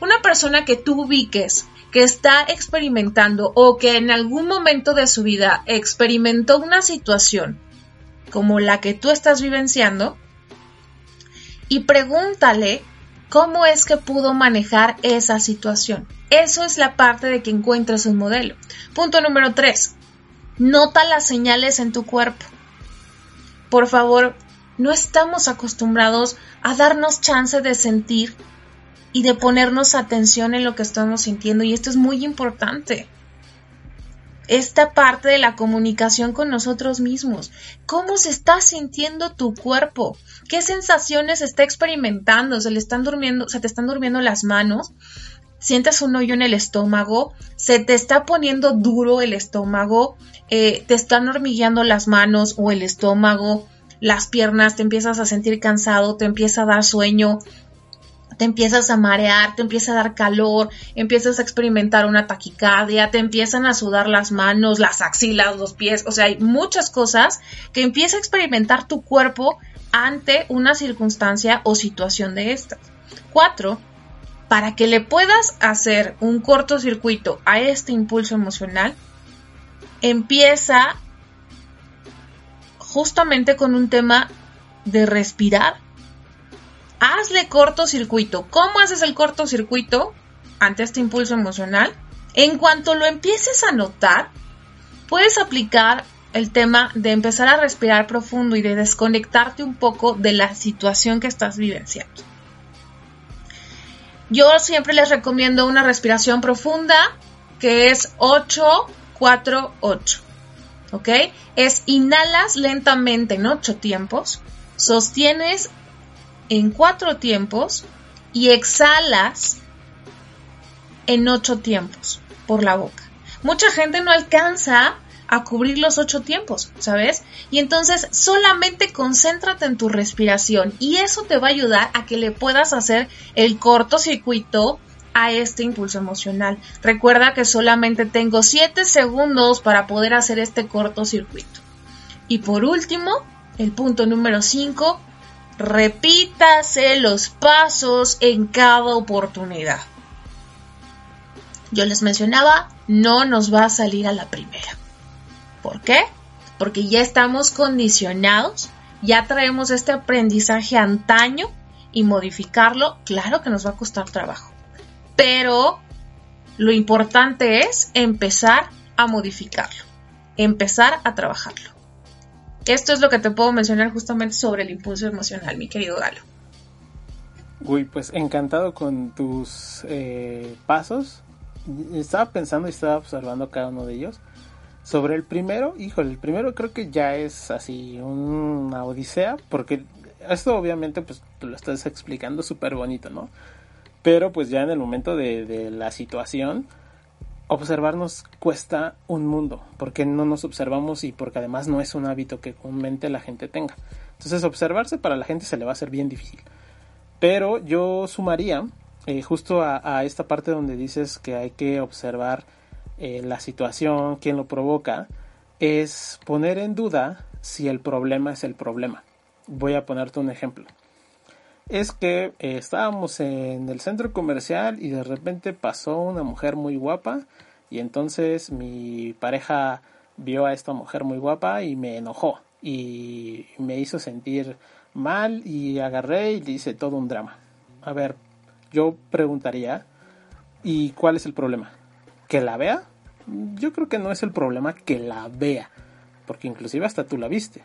Una persona que tú ubiques, que está experimentando o que en algún momento de su vida experimentó una situación como la que tú estás vivenciando y pregúntale cómo es que pudo manejar esa situación. Eso es la parte de que encuentres un modelo. Punto número 3. Nota las señales en tu cuerpo. Por favor, no estamos acostumbrados a darnos chance de sentir y de ponernos atención en lo que estamos sintiendo y esto es muy importante. Esta parte de la comunicación con nosotros mismos. ¿Cómo se está sintiendo tu cuerpo? ¿Qué sensaciones está experimentando? ¿Se le están durmiendo, se te están durmiendo las manos? sientes un hoyo en el estómago, se te está poniendo duro el estómago, eh, te están hormigueando las manos o el estómago, las piernas, te empiezas a sentir cansado, te empieza a dar sueño, te empiezas a marear, te empieza a dar calor, empiezas a experimentar una taquicardia, te empiezan a sudar las manos, las axilas, los pies, o sea, hay muchas cosas que empieza a experimentar tu cuerpo ante una circunstancia o situación de estas. Cuatro, para que le puedas hacer un cortocircuito a este impulso emocional, empieza justamente con un tema de respirar hazle cortocircuito. ¿Cómo haces el cortocircuito ante este impulso emocional? En cuanto lo empieces a notar, puedes aplicar el tema de empezar a respirar profundo y de desconectarte un poco de la situación que estás vivenciando. Yo siempre les recomiendo una respiración profunda que es 8-4-8. ¿Ok? Es inhalas lentamente en 8 tiempos, sostienes en cuatro tiempos y exhalas en ocho tiempos por la boca. Mucha gente no alcanza a cubrir los ocho tiempos, ¿sabes? Y entonces solamente concéntrate en tu respiración y eso te va a ayudar a que le puedas hacer el cortocircuito a este impulso emocional. Recuerda que solamente tengo siete segundos para poder hacer este cortocircuito. Y por último, el punto número 5, repítase los pasos en cada oportunidad. Yo les mencionaba, no nos va a salir a la primera. ¿Por qué? Porque ya estamos condicionados, ya traemos este aprendizaje antaño y modificarlo, claro que nos va a costar trabajo. Pero lo importante es empezar a modificarlo, empezar a trabajarlo. Esto es lo que te puedo mencionar justamente sobre el impulso emocional, mi querido Galo.
Uy, pues encantado con tus eh, pasos. Estaba pensando y estaba observando cada uno de ellos. Sobre el primero, híjole, el primero creo que ya es así una odisea, porque esto obviamente pues tú lo estás explicando súper bonito, ¿no? Pero pues ya en el momento de, de la situación, observarnos cuesta un mundo, porque no nos observamos y porque además no es un hábito que comúnmente la gente tenga. Entonces observarse para la gente se le va a hacer bien difícil. Pero yo sumaría eh, justo a, esta parte donde dices que hay que observar eh, la situación, quién lo provoca, es poner en duda si el problema es el problema. Voy a ponerte un ejemplo. Es que eh, estábamos en el centro comercial y de repente pasó una mujer muy guapa y entonces mi pareja vio a esta mujer muy guapa y me enojó y me hizo sentir mal y agarré y le hice todo un drama. A ver, yo preguntaría, ¿y cuál es el problema? ¿Que la vea? Yo creo que no es el problema que la vea, porque inclusive hasta tú la viste.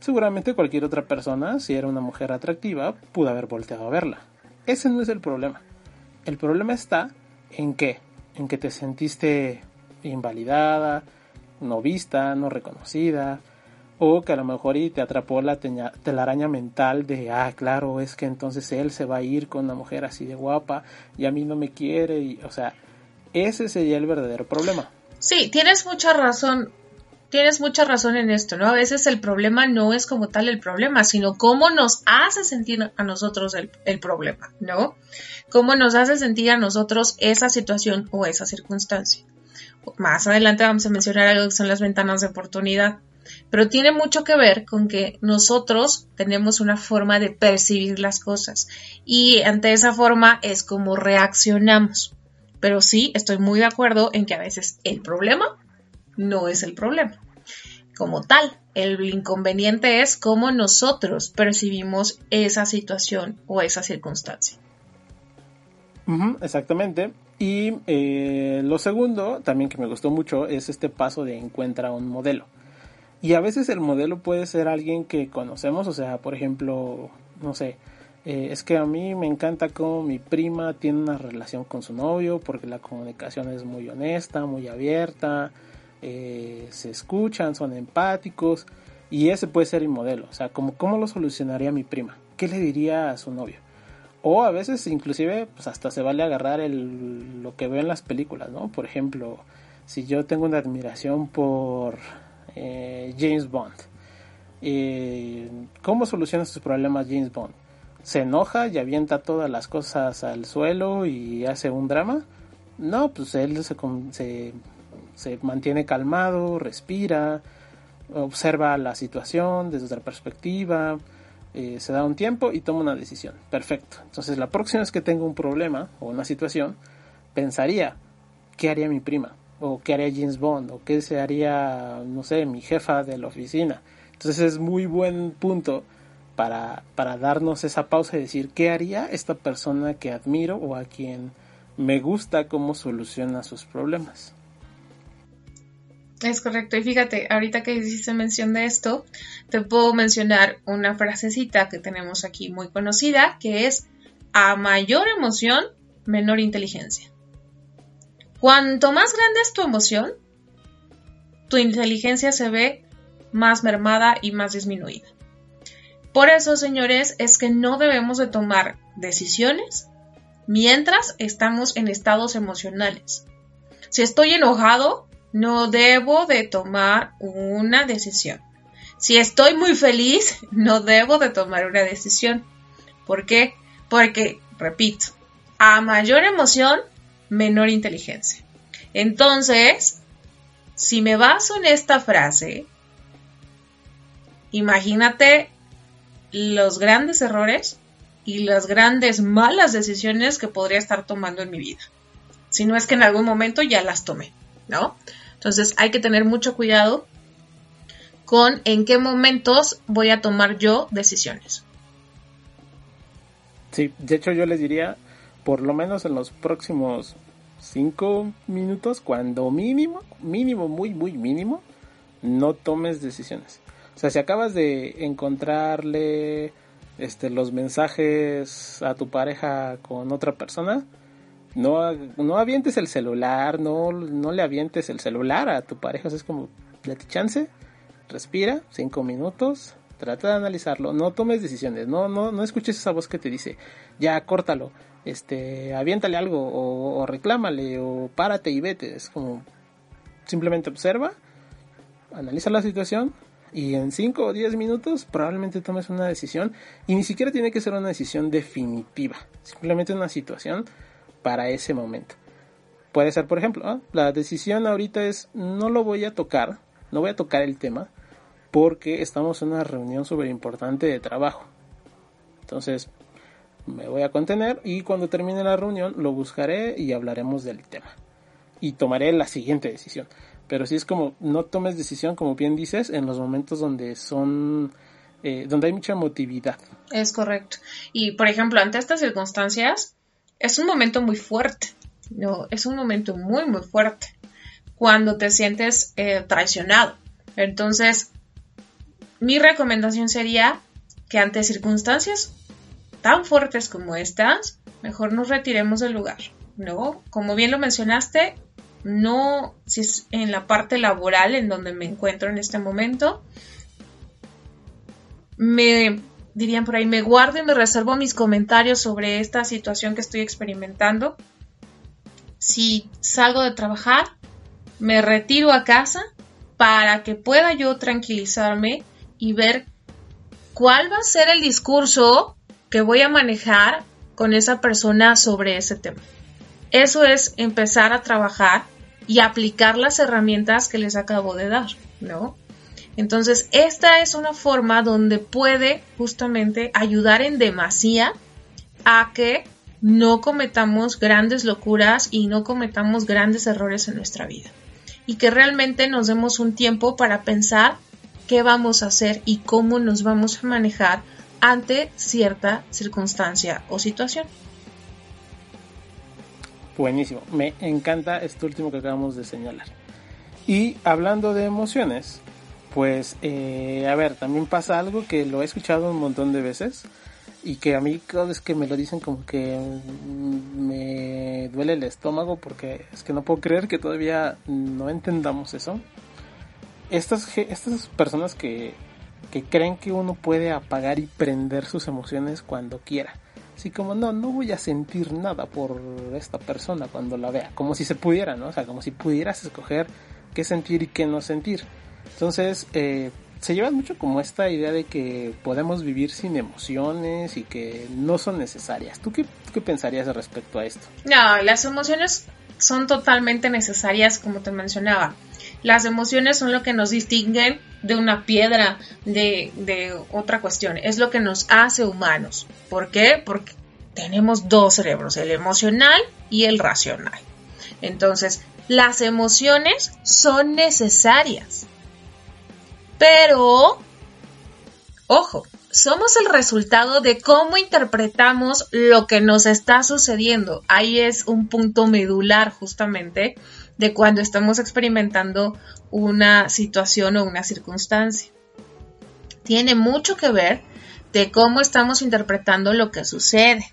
Seguramente cualquier otra persona, si era una mujer atractiva, pudo haber volteado a verla. Ese no es el problema. El problema está en qué? En que te sentiste invalidada, no vista, no reconocida, o que a lo mejor y te atrapó la telaraña mental de, ah, claro, es que entonces él se va a ir con una mujer así de guapa y a mí no me quiere. Y, o sea, ese sería el verdadero problema.
Sí, tienes mucha razón. Tienes mucha razón en esto, ¿no? A veces el problema no es como tal el problema, sino cómo nos hace sentir a nosotros el, problema, ¿no? Cómo nos hace sentir a nosotros esa situación o esa circunstancia. Más adelante vamos a mencionar algo que son las ventanas de oportunidad pero tiene mucho que ver con que nosotros tenemos una forma de percibir las cosas y ante esa forma es como reaccionamos. Pero sí, estoy muy de acuerdo en que a veces el problema no es el problema. Como tal, el inconveniente es cómo nosotros percibimos esa situación o esa circunstancia.
exactamente. Y eh, lo segundo, también que me gustó mucho, es este paso de encuentra un modelo. Y a veces el modelo puede ser alguien que conocemos, o sea, por ejemplo, no sé, eh, es que a mí me encanta cómo mi prima tiene una relación con su novio porque la comunicación es muy honesta, muy abierta, eh, se escuchan, son empáticos y ese puede ser mi modelo, o sea, como cómo lo solucionaría mi prima, qué le diría a su novio. O a veces inclusive pues hasta se vale agarrar lo que veo en las películas, ¿no? Por ejemplo, si yo tengo una admiración por eh, James Bond. ¿Cómo soluciona sus problemas James Bond? ¿Se enoja y avienta todas las cosas al suelo y hace un drama? No, pues él se, se, mantiene calmado, respira, observa la situación desde otra perspectiva, eh, se da un tiempo y toma una decisión. Perfecto. Entonces la próxima vez que tengo un problema o una situación, pensaría, ¿qué haría mi prima? o qué haría James Bond, o qué se haría, no sé, mi jefa de la oficina. Entonces es muy buen punto para, para darnos esa pausa y decir, ¿qué haría esta persona que admiro o a quien me gusta cómo soluciona sus problemas?
Es correcto. Y fíjate, ahorita que hiciste mención de esto, te puedo mencionar una frasecita que tenemos aquí muy conocida, que es a mayor emoción, menor inteligencia. Cuanto más grande es tu emoción, tu inteligencia se ve más mermada y más disminuida. Por eso, señores, es que no debemos de tomar decisiones mientras estamos en estados emocionales. Si estoy enojado, no debo de tomar una decisión. Si estoy muy feliz, no debo de tomar una decisión. ¿Por qué? Porque, repito, a mayor emoción, menor inteligencia. Entonces, si me baso en esta frase, imagínate los grandes errores y las grandes malas decisiones que podría estar tomando en mi vida. Si no es que en algún momento ya las tomé, ¿no? Entonces hay que tener mucho cuidado con en qué momentos voy a tomar yo decisiones.
Sí, de hecho yo les diría, por lo menos en los próximos cinco minutos, cuando mínimo, mínimo, muy, muy mínimo, no tomes decisiones. O sea, si acabas de encontrarle este, los mensajes a tu pareja con otra persona, no, no avientes el celular, no, no le avientes el celular a tu pareja. es como, date chance, respira, cinco minutos, trata de analizarlo, no tomes decisiones, no, no, no escuches esa voz que te dice, ya córtalo, este, aviéntale algo, o, o reclámale, o párate y vete. Es como, simplemente observa, analiza la situación, y en 5 o 10 minutos probablemente tomes una decisión y ni siquiera tiene que ser una decisión definitiva, simplemente una situación para ese momento. Puede ser, por ejemplo, ah, la decisión ahorita es no lo voy a tocar, no voy a tocar el tema porque estamos en una reunión súper importante de trabajo. Entonces me voy a contener y cuando termine la reunión lo buscaré y hablaremos del tema. Y tomaré la siguiente decisión. Pero si es como no tomes decisión, como bien dices, en los momentos donde son eh, donde hay mucha emotividad.
Es correcto. Y por ejemplo, ante estas circunstancias, es un momento muy fuerte. No, es un momento muy, muy fuerte. Cuando te sientes eh, traicionado. Entonces, mi recomendación sería que ante circunstancias tan fuertes como estas, mejor nos retiremos del lugar. ¿No? Como bien lo mencionaste, no si es en la parte laboral en donde me encuentro en este momento, me dirían por ahí, me guardo y me reservo mis comentarios sobre esta situación que estoy experimentando. Si salgo de trabajar, me retiro a casa para que pueda yo tranquilizarme y ver cuál va a ser el discurso que voy a manejar con esa persona sobre ese tema. Eso es empezar a trabajar y aplicar las herramientas que les acabo de dar, ¿no? Entonces, esta es una forma donde puede justamente ayudar en demasía a que no cometamos grandes locuras y no cometamos grandes errores en nuestra vida. Y que realmente nos demos un tiempo para pensar qué vamos a hacer y cómo nos vamos a manejar ante cierta circunstancia o situación.
Buenísimo, me encanta esto último que acabamos de señalar. Y hablando de emociones, pues eh, a ver, también pasa algo que lo he escuchado un montón de veces y que a mí cada vez que me lo dicen como que me duele el estómago porque es que no puedo creer que todavía no entendamos eso. Estas, estas personas que, que creen que uno puede apagar y prender sus emociones cuando quiera Así como, no, no voy a sentir nada por esta persona cuando la vea. Como si se pudiera, ¿no? O sea, como si pudieras escoger qué sentir y qué no sentir. Entonces, eh, se lleva mucho como esta idea de que podemos vivir sin emociones y que no son necesarias. ¿Tú qué, qué pensarías respecto a esto?
No, las emociones son totalmente necesarias, como te mencionaba. Las emociones son lo que nos distinguen de una piedra, de, de, otra cuestión. Es lo que nos hace humanos. ¿Por qué? Porque tenemos dos cerebros, el emocional y el racional. Entonces, las emociones son necesarias. Pero, ojo, somos el resultado de cómo interpretamos lo que nos está sucediendo. Ahí es un punto medular justamente de cuando estamos experimentando una situación o una circunstancia. Tiene mucho que ver de cómo estamos interpretando lo que sucede.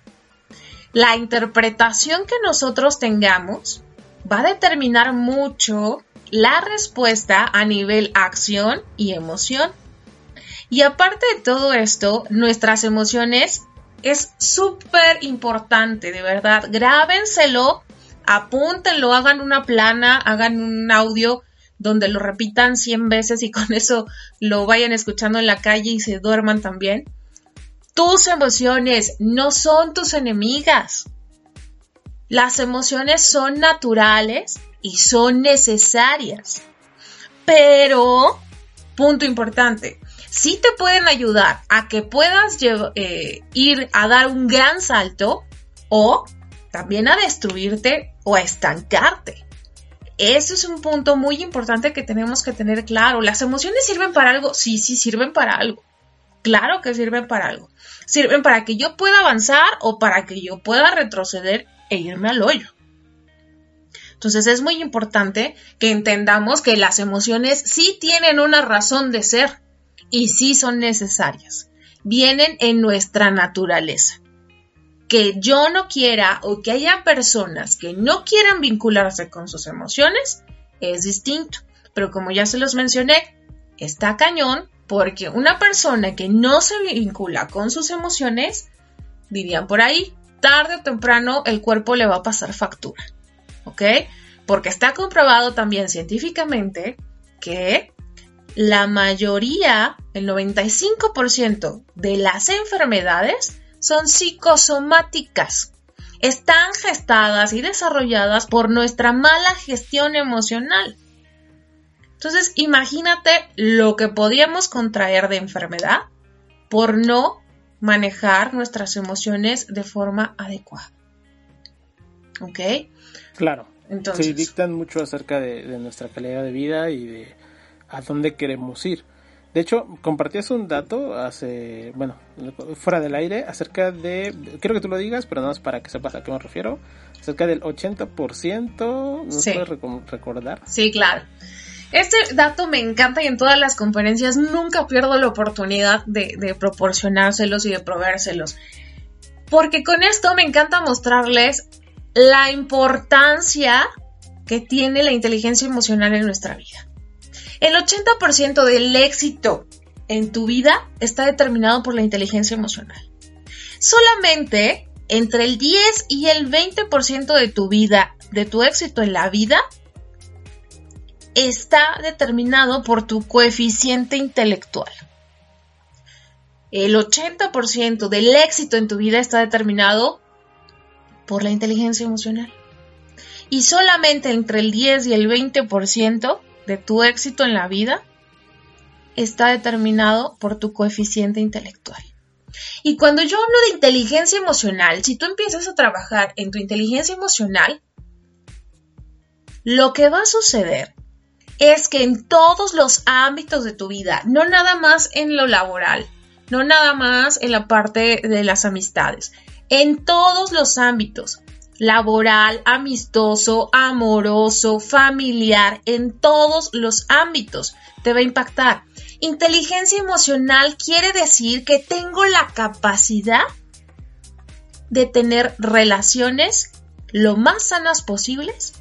La interpretación que nosotros tengamos va a determinar mucho la respuesta a nivel acción y emoción. Y aparte de todo esto, nuestras emociones es súper importante, de verdad. Grábenselo apúntenlo, hagan una plana, hagan un audio donde lo repitan 100 veces y con eso lo vayan escuchando en la calle y se duerman también. Tus emociones no son tus enemigas. Las emociones son naturales y son necesarias. Pero, punto importante, sí te pueden ayudar a que puedas eh, ir a dar un gran salto o también a destruirte o a estancarte. Eso es un punto muy importante que tenemos que tener claro. ¿Las emociones sirven para algo? Sí, sí, sirven para algo. Claro que sirven para algo. Sirven para que yo pueda avanzar o para que yo pueda retroceder e irme al hoyo. Entonces es muy importante que entendamos que las emociones sí tienen una razón de ser y sí son necesarias. Vienen en nuestra naturaleza que yo no quiera o que haya personas que no quieran vincularse con sus emociones es distinto. Pero como ya se los mencioné, está cañón Porque una persona que no se vincula con sus emociones, dirían por ahí, tarde o temprano el cuerpo le va a pasar factura. ¿Ok? Porque está comprobado también científicamente que la mayoría, el 95% de las enfermedades son psicosomáticas. Están gestadas y desarrolladas por nuestra mala gestión emocional. Entonces, imagínate lo que podíamos contraer de enfermedad por no manejar nuestras emociones de forma adecuada. ¿Ok?
Claro. Entonces. Sí, dictan mucho acerca de, de nuestra calidad de vida y de a dónde queremos ir. De hecho, compartías un dato hace, bueno, fuera del aire, acerca de, quiero que tú lo digas, pero no es para que sepas a qué me refiero, acerca del 80%, ¿nos puedes recordar?
Sí, claro. Este dato me encanta y en todas las conferencias nunca pierdo la oportunidad de, proporcionárselos y de proveérselos. Porque con esto me encanta mostrarles la importancia que tiene la inteligencia emocional en nuestra vida. El 80% del éxito en tu vida está determinado por la inteligencia emocional. Solamente entre el 10 y el 20% de tu vida, de tu éxito en la vida, está determinado por tu coeficiente intelectual. El 80% del éxito en tu vida está determinado por la inteligencia emocional. Y solamente entre el 10 y el 20% de tu éxito en la vida está determinado por tu coeficiente intelectual. Y cuando yo hablo de inteligencia emocional, si tú empiezas a trabajar en tu inteligencia emocional, lo que va a suceder es que en todos los ámbitos de tu vida, no nada más en lo laboral, no nada más en la parte de las amistades, en todos los ámbitos, laboral, amistoso, amoroso, familiar, en todos los ámbitos te va a impactar. Inteligencia emocional quiere decir que tengo la capacidad de tener relaciones lo más sanas posibles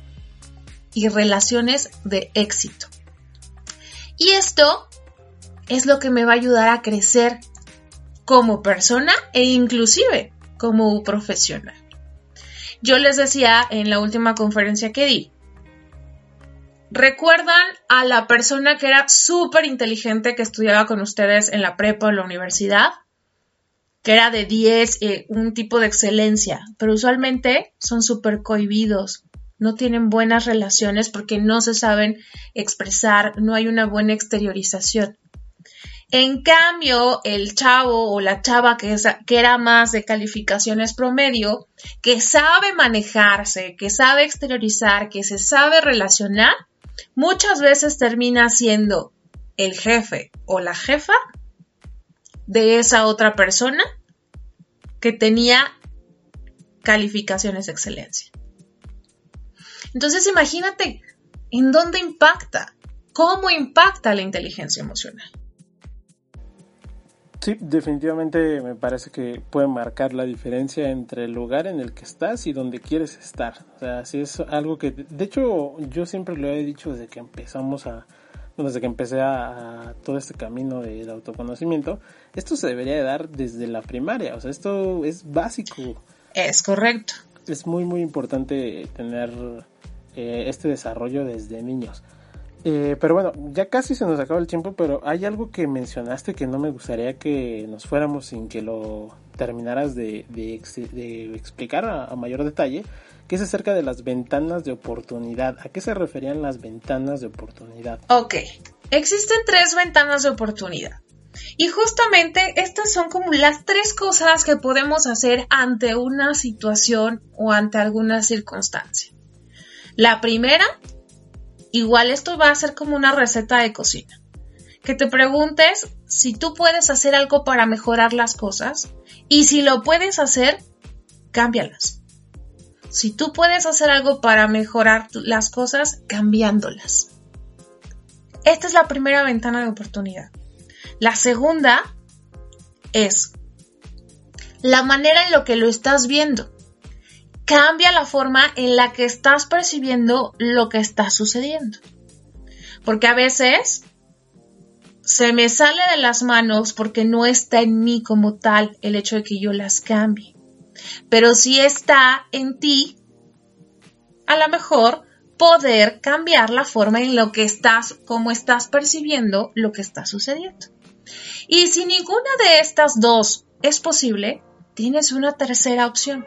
y relaciones de éxito. Y esto es lo que me va a ayudar a crecer como persona e inclusive como profesional. Yo les decía en la última conferencia que di, ¿recuerdan a la persona que era súper inteligente que estudiaba con ustedes en la prepa o en la universidad? Que era de 10, eh, un tipo de excelencia, pero usualmente son súper cohibidos, no tienen buenas relaciones porque no se saben expresar, no hay una buena exteriorización. En cambio, el chavo o la chava que, que, era más de calificaciones promedio, que sabe manejarse, que sabe exteriorizar, que se sabe relacionar, muchas veces termina siendo el jefe o la jefa de esa otra persona que tenía calificaciones de excelencia. Entonces imagínate en dónde impacta, cómo impacta la inteligencia emocional.
Sí, definitivamente me parece que puede marcar la diferencia entre el lugar en el que estás y donde quieres estar. O sea, si es algo que, de hecho, yo siempre lo he dicho desde que empezamos a, desde que empecé a, todo este camino del autoconocimiento, esto se debería de dar desde la primaria. O sea, esto es básico.
Es correcto.
Es muy, muy importante tener eh, este desarrollo desde niños. Eh, pero bueno, ya casi se nos acaba el tiempo, pero hay algo que mencionaste que no me gustaría que nos fuéramos sin que lo terminaras de, explicar a, mayor detalle, que es acerca de las ventanas de oportunidad. ¿A qué se referían las ventanas de oportunidad?
Ok, existen tres ventanas de oportunidad. Y justamente estas son como las tres cosas que podemos hacer ante una situación o ante alguna circunstancia. La primera Igual esto va a ser como una receta de cocina. Que te preguntes si tú puedes hacer algo para mejorar las cosas y si lo puedes hacer, cámbialas. Si tú puedes hacer algo para mejorar las cosas, cambiándolas. Esta es la primera ventana de oportunidad. La segunda es la manera en lo que lo estás viendo cambia la forma en la que estás percibiendo lo que está sucediendo. Porque a veces se me sale de las manos porque no está en mí como tal el hecho de que yo las cambie. Pero si está en ti, a lo mejor poder cambiar la forma en lo que estás, cómo estás percibiendo lo que está sucediendo. Y si ninguna de estas dos es posible, tienes una tercera opción,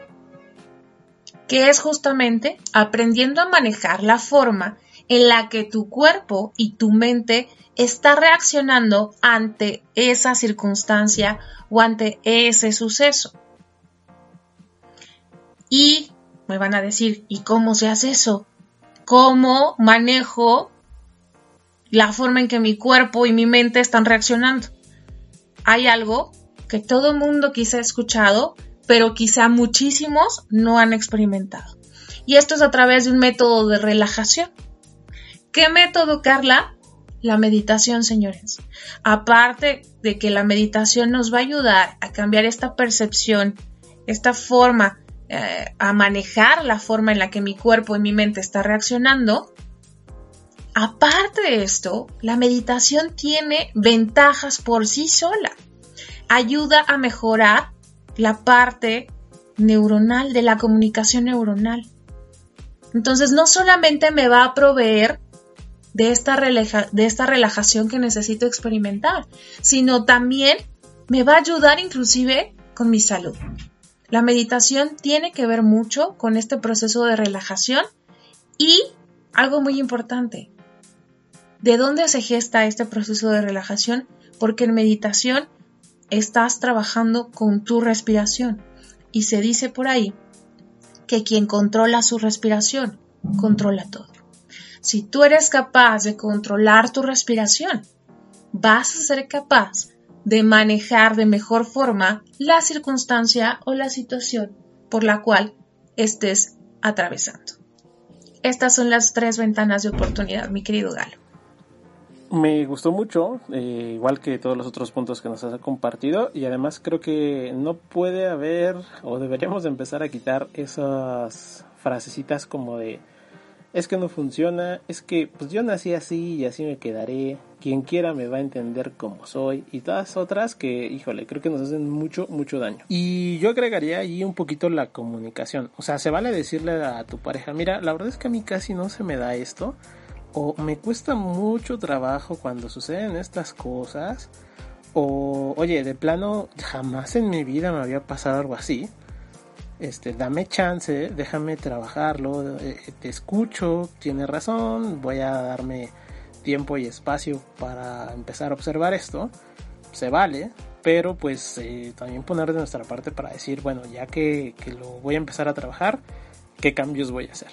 que es justamente aprendiendo a manejar la forma en la que tu cuerpo y tu mente está reaccionando ante esa circunstancia o ante ese suceso. Y me van a decir, ¿y cómo se hace eso? ¿Cómo manejo la forma en que mi cuerpo y mi mente están reaccionando? Hay algo que todo mundo quizá ha escuchado, pero quizá muchísimos no han experimentado. Y esto es a través de un método de relajación. ¿Qué método, Carla? La meditación, señores. Aparte de que la meditación nos va a ayudar a cambiar esta percepción, esta forma, eh, a manejar la forma en la que mi cuerpo y mi mente está reaccionando, aparte de esto, la meditación tiene ventajas por sí sola. Ayuda a mejorar la parte neuronal de la comunicación neuronal. Entonces no solamente me va a proveer de esta, de esta relajación que necesito experimentar, sino también me va a ayudar inclusive con mi salud. La meditación tiene que ver mucho con este proceso de relajación y algo muy importante, ¿de dónde se gesta este proceso de relajación? Porque en meditación estás trabajando con tu respiración y se dice por ahí que quien controla su respiración controla todo. Si tú eres capaz de controlar tu respiración, vas a ser capaz de manejar de mejor forma la circunstancia o la situación por la cual estés atravesando. Estas son las tres ventanas de oportunidad, mi querido Galo.
Me gustó mucho, eh, igual que todos los otros puntos que nos has compartido, y además creo que no puede haber, o deberíamos empezar a quitar esas frasecitas como de es que no funciona, es que pues yo nací así y así me quedaré, quien quiera me va a entender como soy y todas otras que, híjole, creo que nos hacen mucho, mucho daño. Y yo agregaría ahí un poquito la comunicación, o sea, se vale decirle a tu pareja, mira, la verdad es que a mí casi no se me da esto, o me cuesta mucho trabajo cuando suceden estas cosas, o oye, de plano jamás en mi vida me había pasado algo así este, dame chance, déjame trabajarlo, eh, te escucho, tienes razón, voy a darme tiempo y espacio para empezar a observar esto, se vale, pero pues eh, también poner de nuestra parte para decir, bueno, ya que, que, lo voy a empezar a trabajar, ¿qué cambios voy a hacer?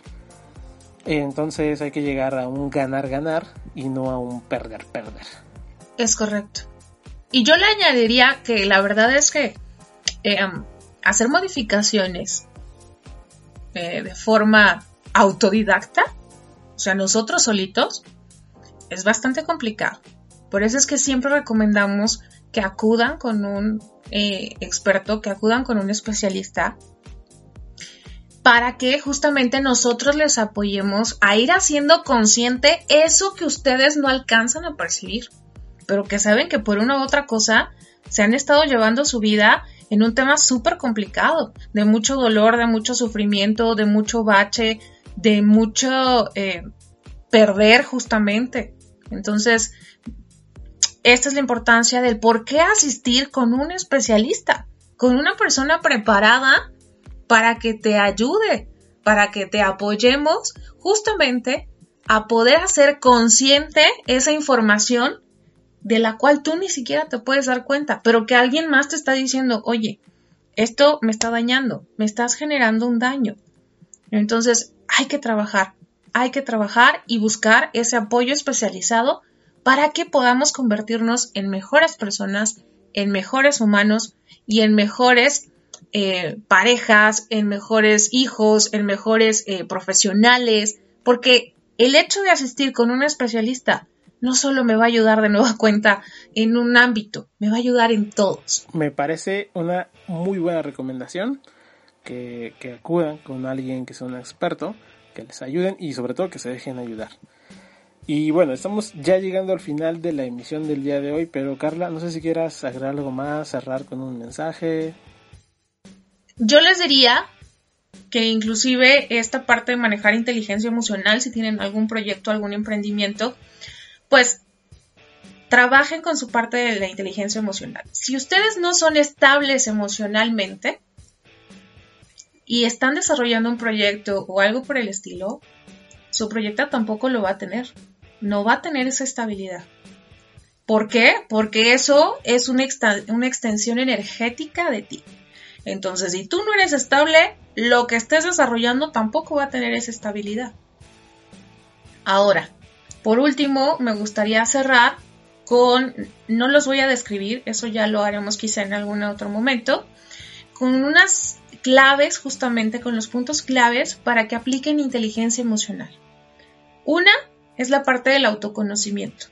Entonces hay que llegar a un ganar-ganar y no a un perder-perder.
Es correcto. Y yo le añadiría que la verdad es que eh, hacer modificaciones eh, de forma autodidacta, o sea, nosotros solitos, es bastante complicado. Por eso es que siempre recomendamos que acudan con un eh, experto, que acudan con un especialista, para que justamente nosotros les apoyemos a ir haciendo consciente eso que ustedes no alcanzan a percibir, pero que saben que por una u otra cosa se han estado llevando su vida en un tema súper complicado, de mucho dolor, de mucho sufrimiento, de mucho bache, de mucho eh, perder justamente. Entonces, esta es la importancia del por qué asistir con un especialista, con una persona preparada para que te ayude, para que te apoyemos justamente a poder hacer consciente esa información de la cual tú ni siquiera te puedes dar cuenta, pero que alguien más te está diciendo, oye, esto me está dañando, me estás generando un daño. Entonces, hay que trabajar, hay que trabajar y buscar ese apoyo especializado para que podamos convertirnos en mejores personas, en mejores humanos y en mejores eh, parejas, en mejores hijos, en mejores eh, profesionales, porque el hecho de asistir con un especialista no solo me va a ayudar de nueva cuenta en un ámbito, me va a ayudar en todos.
Me parece una muy buena recomendación que, que acudan con alguien que sea un experto, que les ayuden y sobre todo que se dejen ayudar. Y bueno, estamos ya llegando al final de la emisión del día de hoy, pero Carla, no sé si quieras agregar algo más, cerrar con un mensaje.
Yo les diría que inclusive esta parte de manejar inteligencia emocional, si tienen algún proyecto, algún emprendimiento, pues trabajen con su parte de la inteligencia emocional. Si ustedes no son estables emocionalmente y están desarrollando un proyecto o algo por el estilo, su proyecto tampoco lo va a tener. No va a tener esa estabilidad. ¿Por qué? Porque eso es una, una extensión energética de ti. Entonces, si tú no eres estable, lo que estés desarrollando tampoco va a tener esa estabilidad. Ahora, por último, me gustaría cerrar con, no los voy a describir, eso ya lo haremos quizá en algún otro momento, con unas claves, justamente con los puntos claves para que apliquen inteligencia emocional. Una es la parte del autoconocimiento,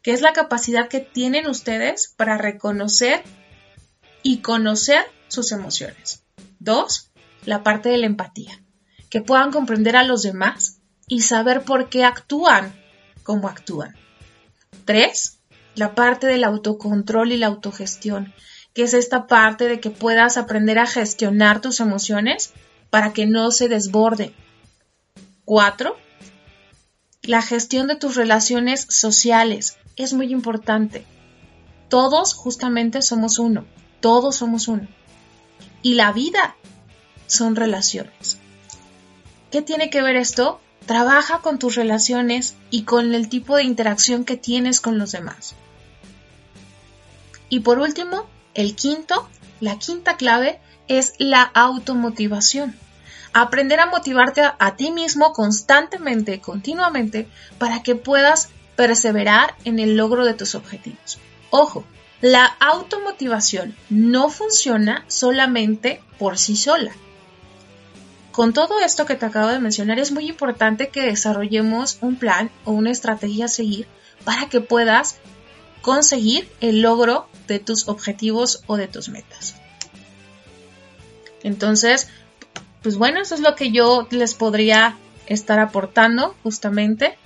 que es la capacidad que tienen ustedes para reconocer y conocer sus emociones. Dos, la parte de la empatía, que puedan comprender a los demás y saber por qué actúan como actúan. Tres, la parte del autocontrol y la autogestión, que es esta parte de que puedas aprender a gestionar tus emociones para que no se desborden. Cuatro, la gestión de tus relaciones sociales es muy importante. Todos justamente somos uno, todos somos uno. Y la vida son relaciones. ¿Qué tiene que ver esto? Trabaja con tus relaciones y con el tipo de interacción que tienes con los demás. Y por último, el quinto, la quinta clave es la automotivación. Aprender a motivarte a, ti mismo constantemente, continuamente, para que puedas perseverar en el logro de tus objetivos. Ojo, la automotivación no funciona solamente por sí sola. Con todo esto que te acabo de mencionar, es muy importante que desarrollemos un plan o una estrategia a seguir para que puedas conseguir el logro de tus objetivos o de tus metas. Entonces, pues bueno, eso es lo que yo les podría estar aportando justamente.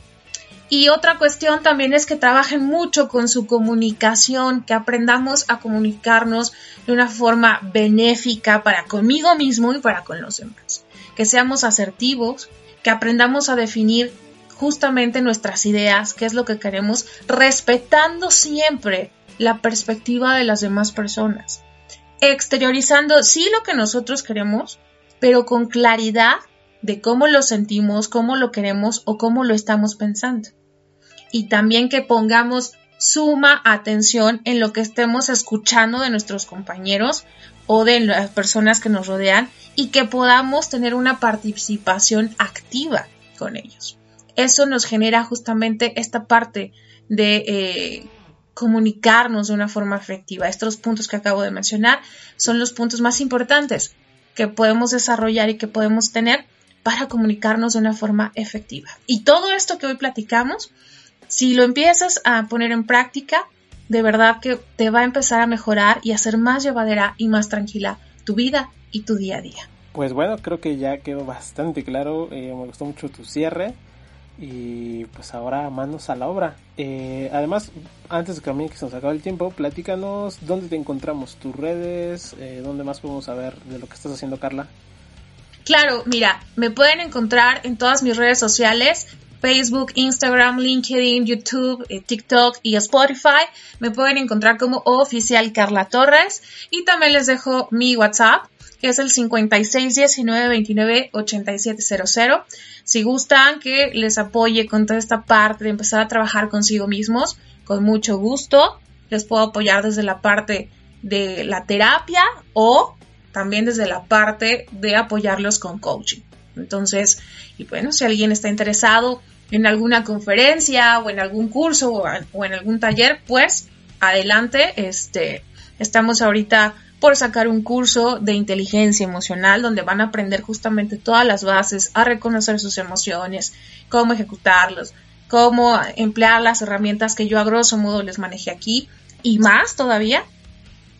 Y otra cuestión también es que trabajen mucho con su comunicación, que aprendamos a comunicarnos de una forma benéfica para conmigo mismo y para con los demás. Que seamos asertivos, que aprendamos a definir justamente nuestras ideas, qué es lo que queremos, respetando siempre la perspectiva de las demás personas, exteriorizando sí lo que nosotros queremos, pero con claridad de cómo lo sentimos, cómo lo queremos o cómo lo estamos pensando. Y también que pongamos suma atención en lo que estemos escuchando de nuestros compañeros o de las personas que nos rodean y que podamos tener una participación activa con ellos eso nos genera justamente esta parte de eh, comunicarnos de una forma efectiva. Estos puntos que acabo de mencionar son los puntos más importantes que podemos desarrollar y que podemos tener para comunicarnos de una forma efectiva. Y todo esto que hoy platicamos, si lo empiezas a poner en práctica, de verdad que te va a empezar a mejorar y a ser más llevadera y más tranquila tu vida y tu día a día.
Pues bueno, creo que ya quedó bastante claro. Eh, me gustó mucho tu cierre. Y pues ahora manos a la obra. Eh, además, antes de que a mí que se nos acabe el tiempo, platícanos dónde te encontramos, tus redes, eh, dónde más podemos saber de lo que estás haciendo, Carla.
Claro, mira, me pueden encontrar en todas mis redes sociales, Facebook, Instagram, LinkedIn, YouTube, eh, TikTok y Spotify. Me pueden encontrar como oficial Carla Torres y también les dejo mi WhatsApp que es el 5619298700. Si gustan que les apoye con toda esta parte de empezar a trabajar consigo mismos, con mucho gusto. Les puedo apoyar desde la parte de la terapia o también desde la parte de apoyarlos con coaching. Entonces, y bueno, si alguien está interesado en alguna conferencia o en algún curso o en algún taller, pues adelante, este, estamos ahorita por sacar un curso de inteligencia emocional donde van a aprender justamente todas las bases a reconocer sus emociones, cómo ejecutarlos, cómo emplear las herramientas que yo a grosso modo les manejé aquí y más todavía.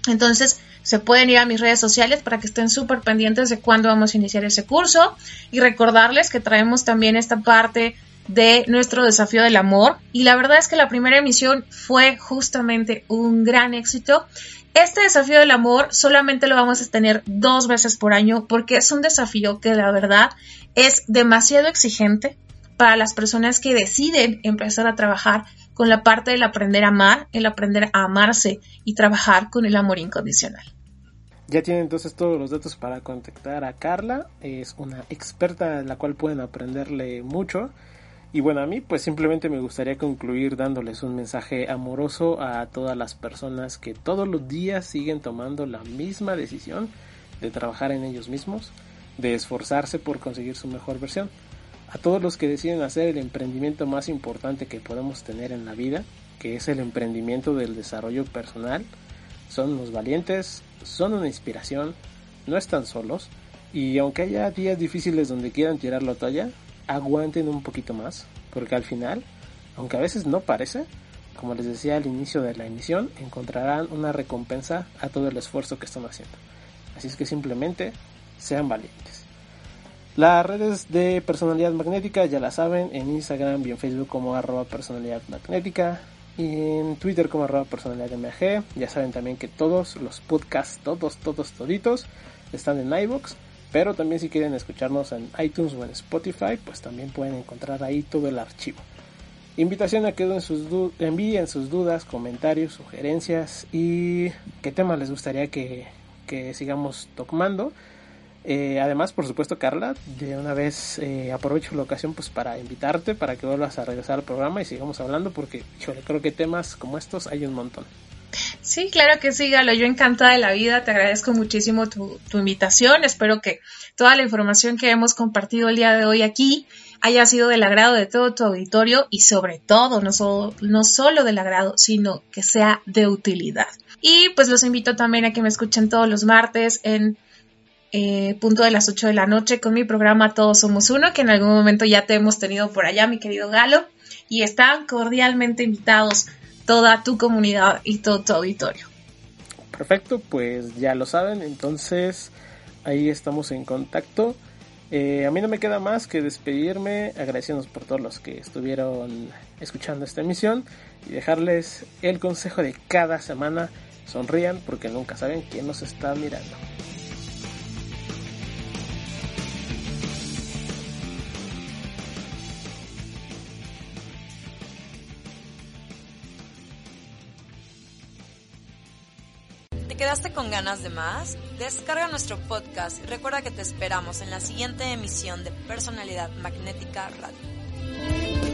Entonces, se pueden ir a mis redes sociales para que estén súper pendientes de cuándo vamos a iniciar ese curso y recordarles que traemos también esta parte de nuestro desafío del amor y la verdad es que la primera emisión fue justamente un gran éxito. Este desafío del amor solamente lo vamos a tener dos veces por año porque es un desafío que la verdad es demasiado exigente para las personas que deciden empezar a trabajar con la parte del aprender a amar, el aprender a amarse y trabajar con el amor incondicional.
Ya tienen entonces todos los datos para contactar a Carla. Es una experta en la cual pueden aprenderle mucho. Y bueno, a mí pues simplemente me gustaría concluir dándoles un mensaje amoroso a todas las personas que todos los días siguen tomando la misma decisión de trabajar en ellos mismos, de esforzarse por conseguir su mejor versión. A todos los que deciden hacer el emprendimiento más importante que podemos tener en la vida, que es el emprendimiento del desarrollo personal, son los valientes, son una inspiración, no están solos y aunque haya días difíciles donde quieran tirar la toalla, aguanten un poquito más, porque al final, aunque a veces no parece, como les decía al inicio de la emisión, encontrarán una recompensa a todo el esfuerzo que están haciendo. Así es que simplemente sean valientes. Las redes de personalidad magnética ya la saben, en Instagram y en Facebook como arroba personalidad magnética, y en Twitter como arroba personalidad MG. Ya saben también que todos los podcasts, todos, todos, toditos, están en iVoox. Pero también si quieren escucharnos en iTunes o en Spotify, pues también pueden encontrar ahí todo el archivo. Invitación a que envíen sus dudas, comentarios, sugerencias y qué temas les gustaría que, que sigamos tomando. Eh, además, por supuesto, Carla, de una vez eh, aprovecho la ocasión pues para invitarte para que vuelvas a regresar al programa y sigamos hablando porque, creo que temas como estos hay un montón.
Sí, claro que sí, Galo. Yo encantada de la vida. Te agradezco muchísimo tu, invitación. Espero que toda la información que hemos compartido el día de hoy aquí haya sido del agrado de todo tu auditorio y sobre todo, no, solo del agrado, sino que sea de utilidad. Y pues los invito también a que me escuchen todos los martes en eh, punto de las 8 de la noche con mi programa Todos Somos Uno, que en algún momento ya te hemos tenido por allá, mi querido Galo, y están cordialmente invitados toda tu comunidad y todo tu auditorio.
Perfecto, pues ya lo saben, entonces ahí estamos en contacto. Eh, a mí no me queda más que despedirme, agradeciéndonos por todos los que estuvieron escuchando esta emisión y dejarles el consejo de cada semana. Sonrían porque nunca saben quién nos está mirando.
Quedaste con ganas de más? Descarga nuestro podcast y recuerda que te esperamos en la siguiente emisión de Personalidad Magnética Radio.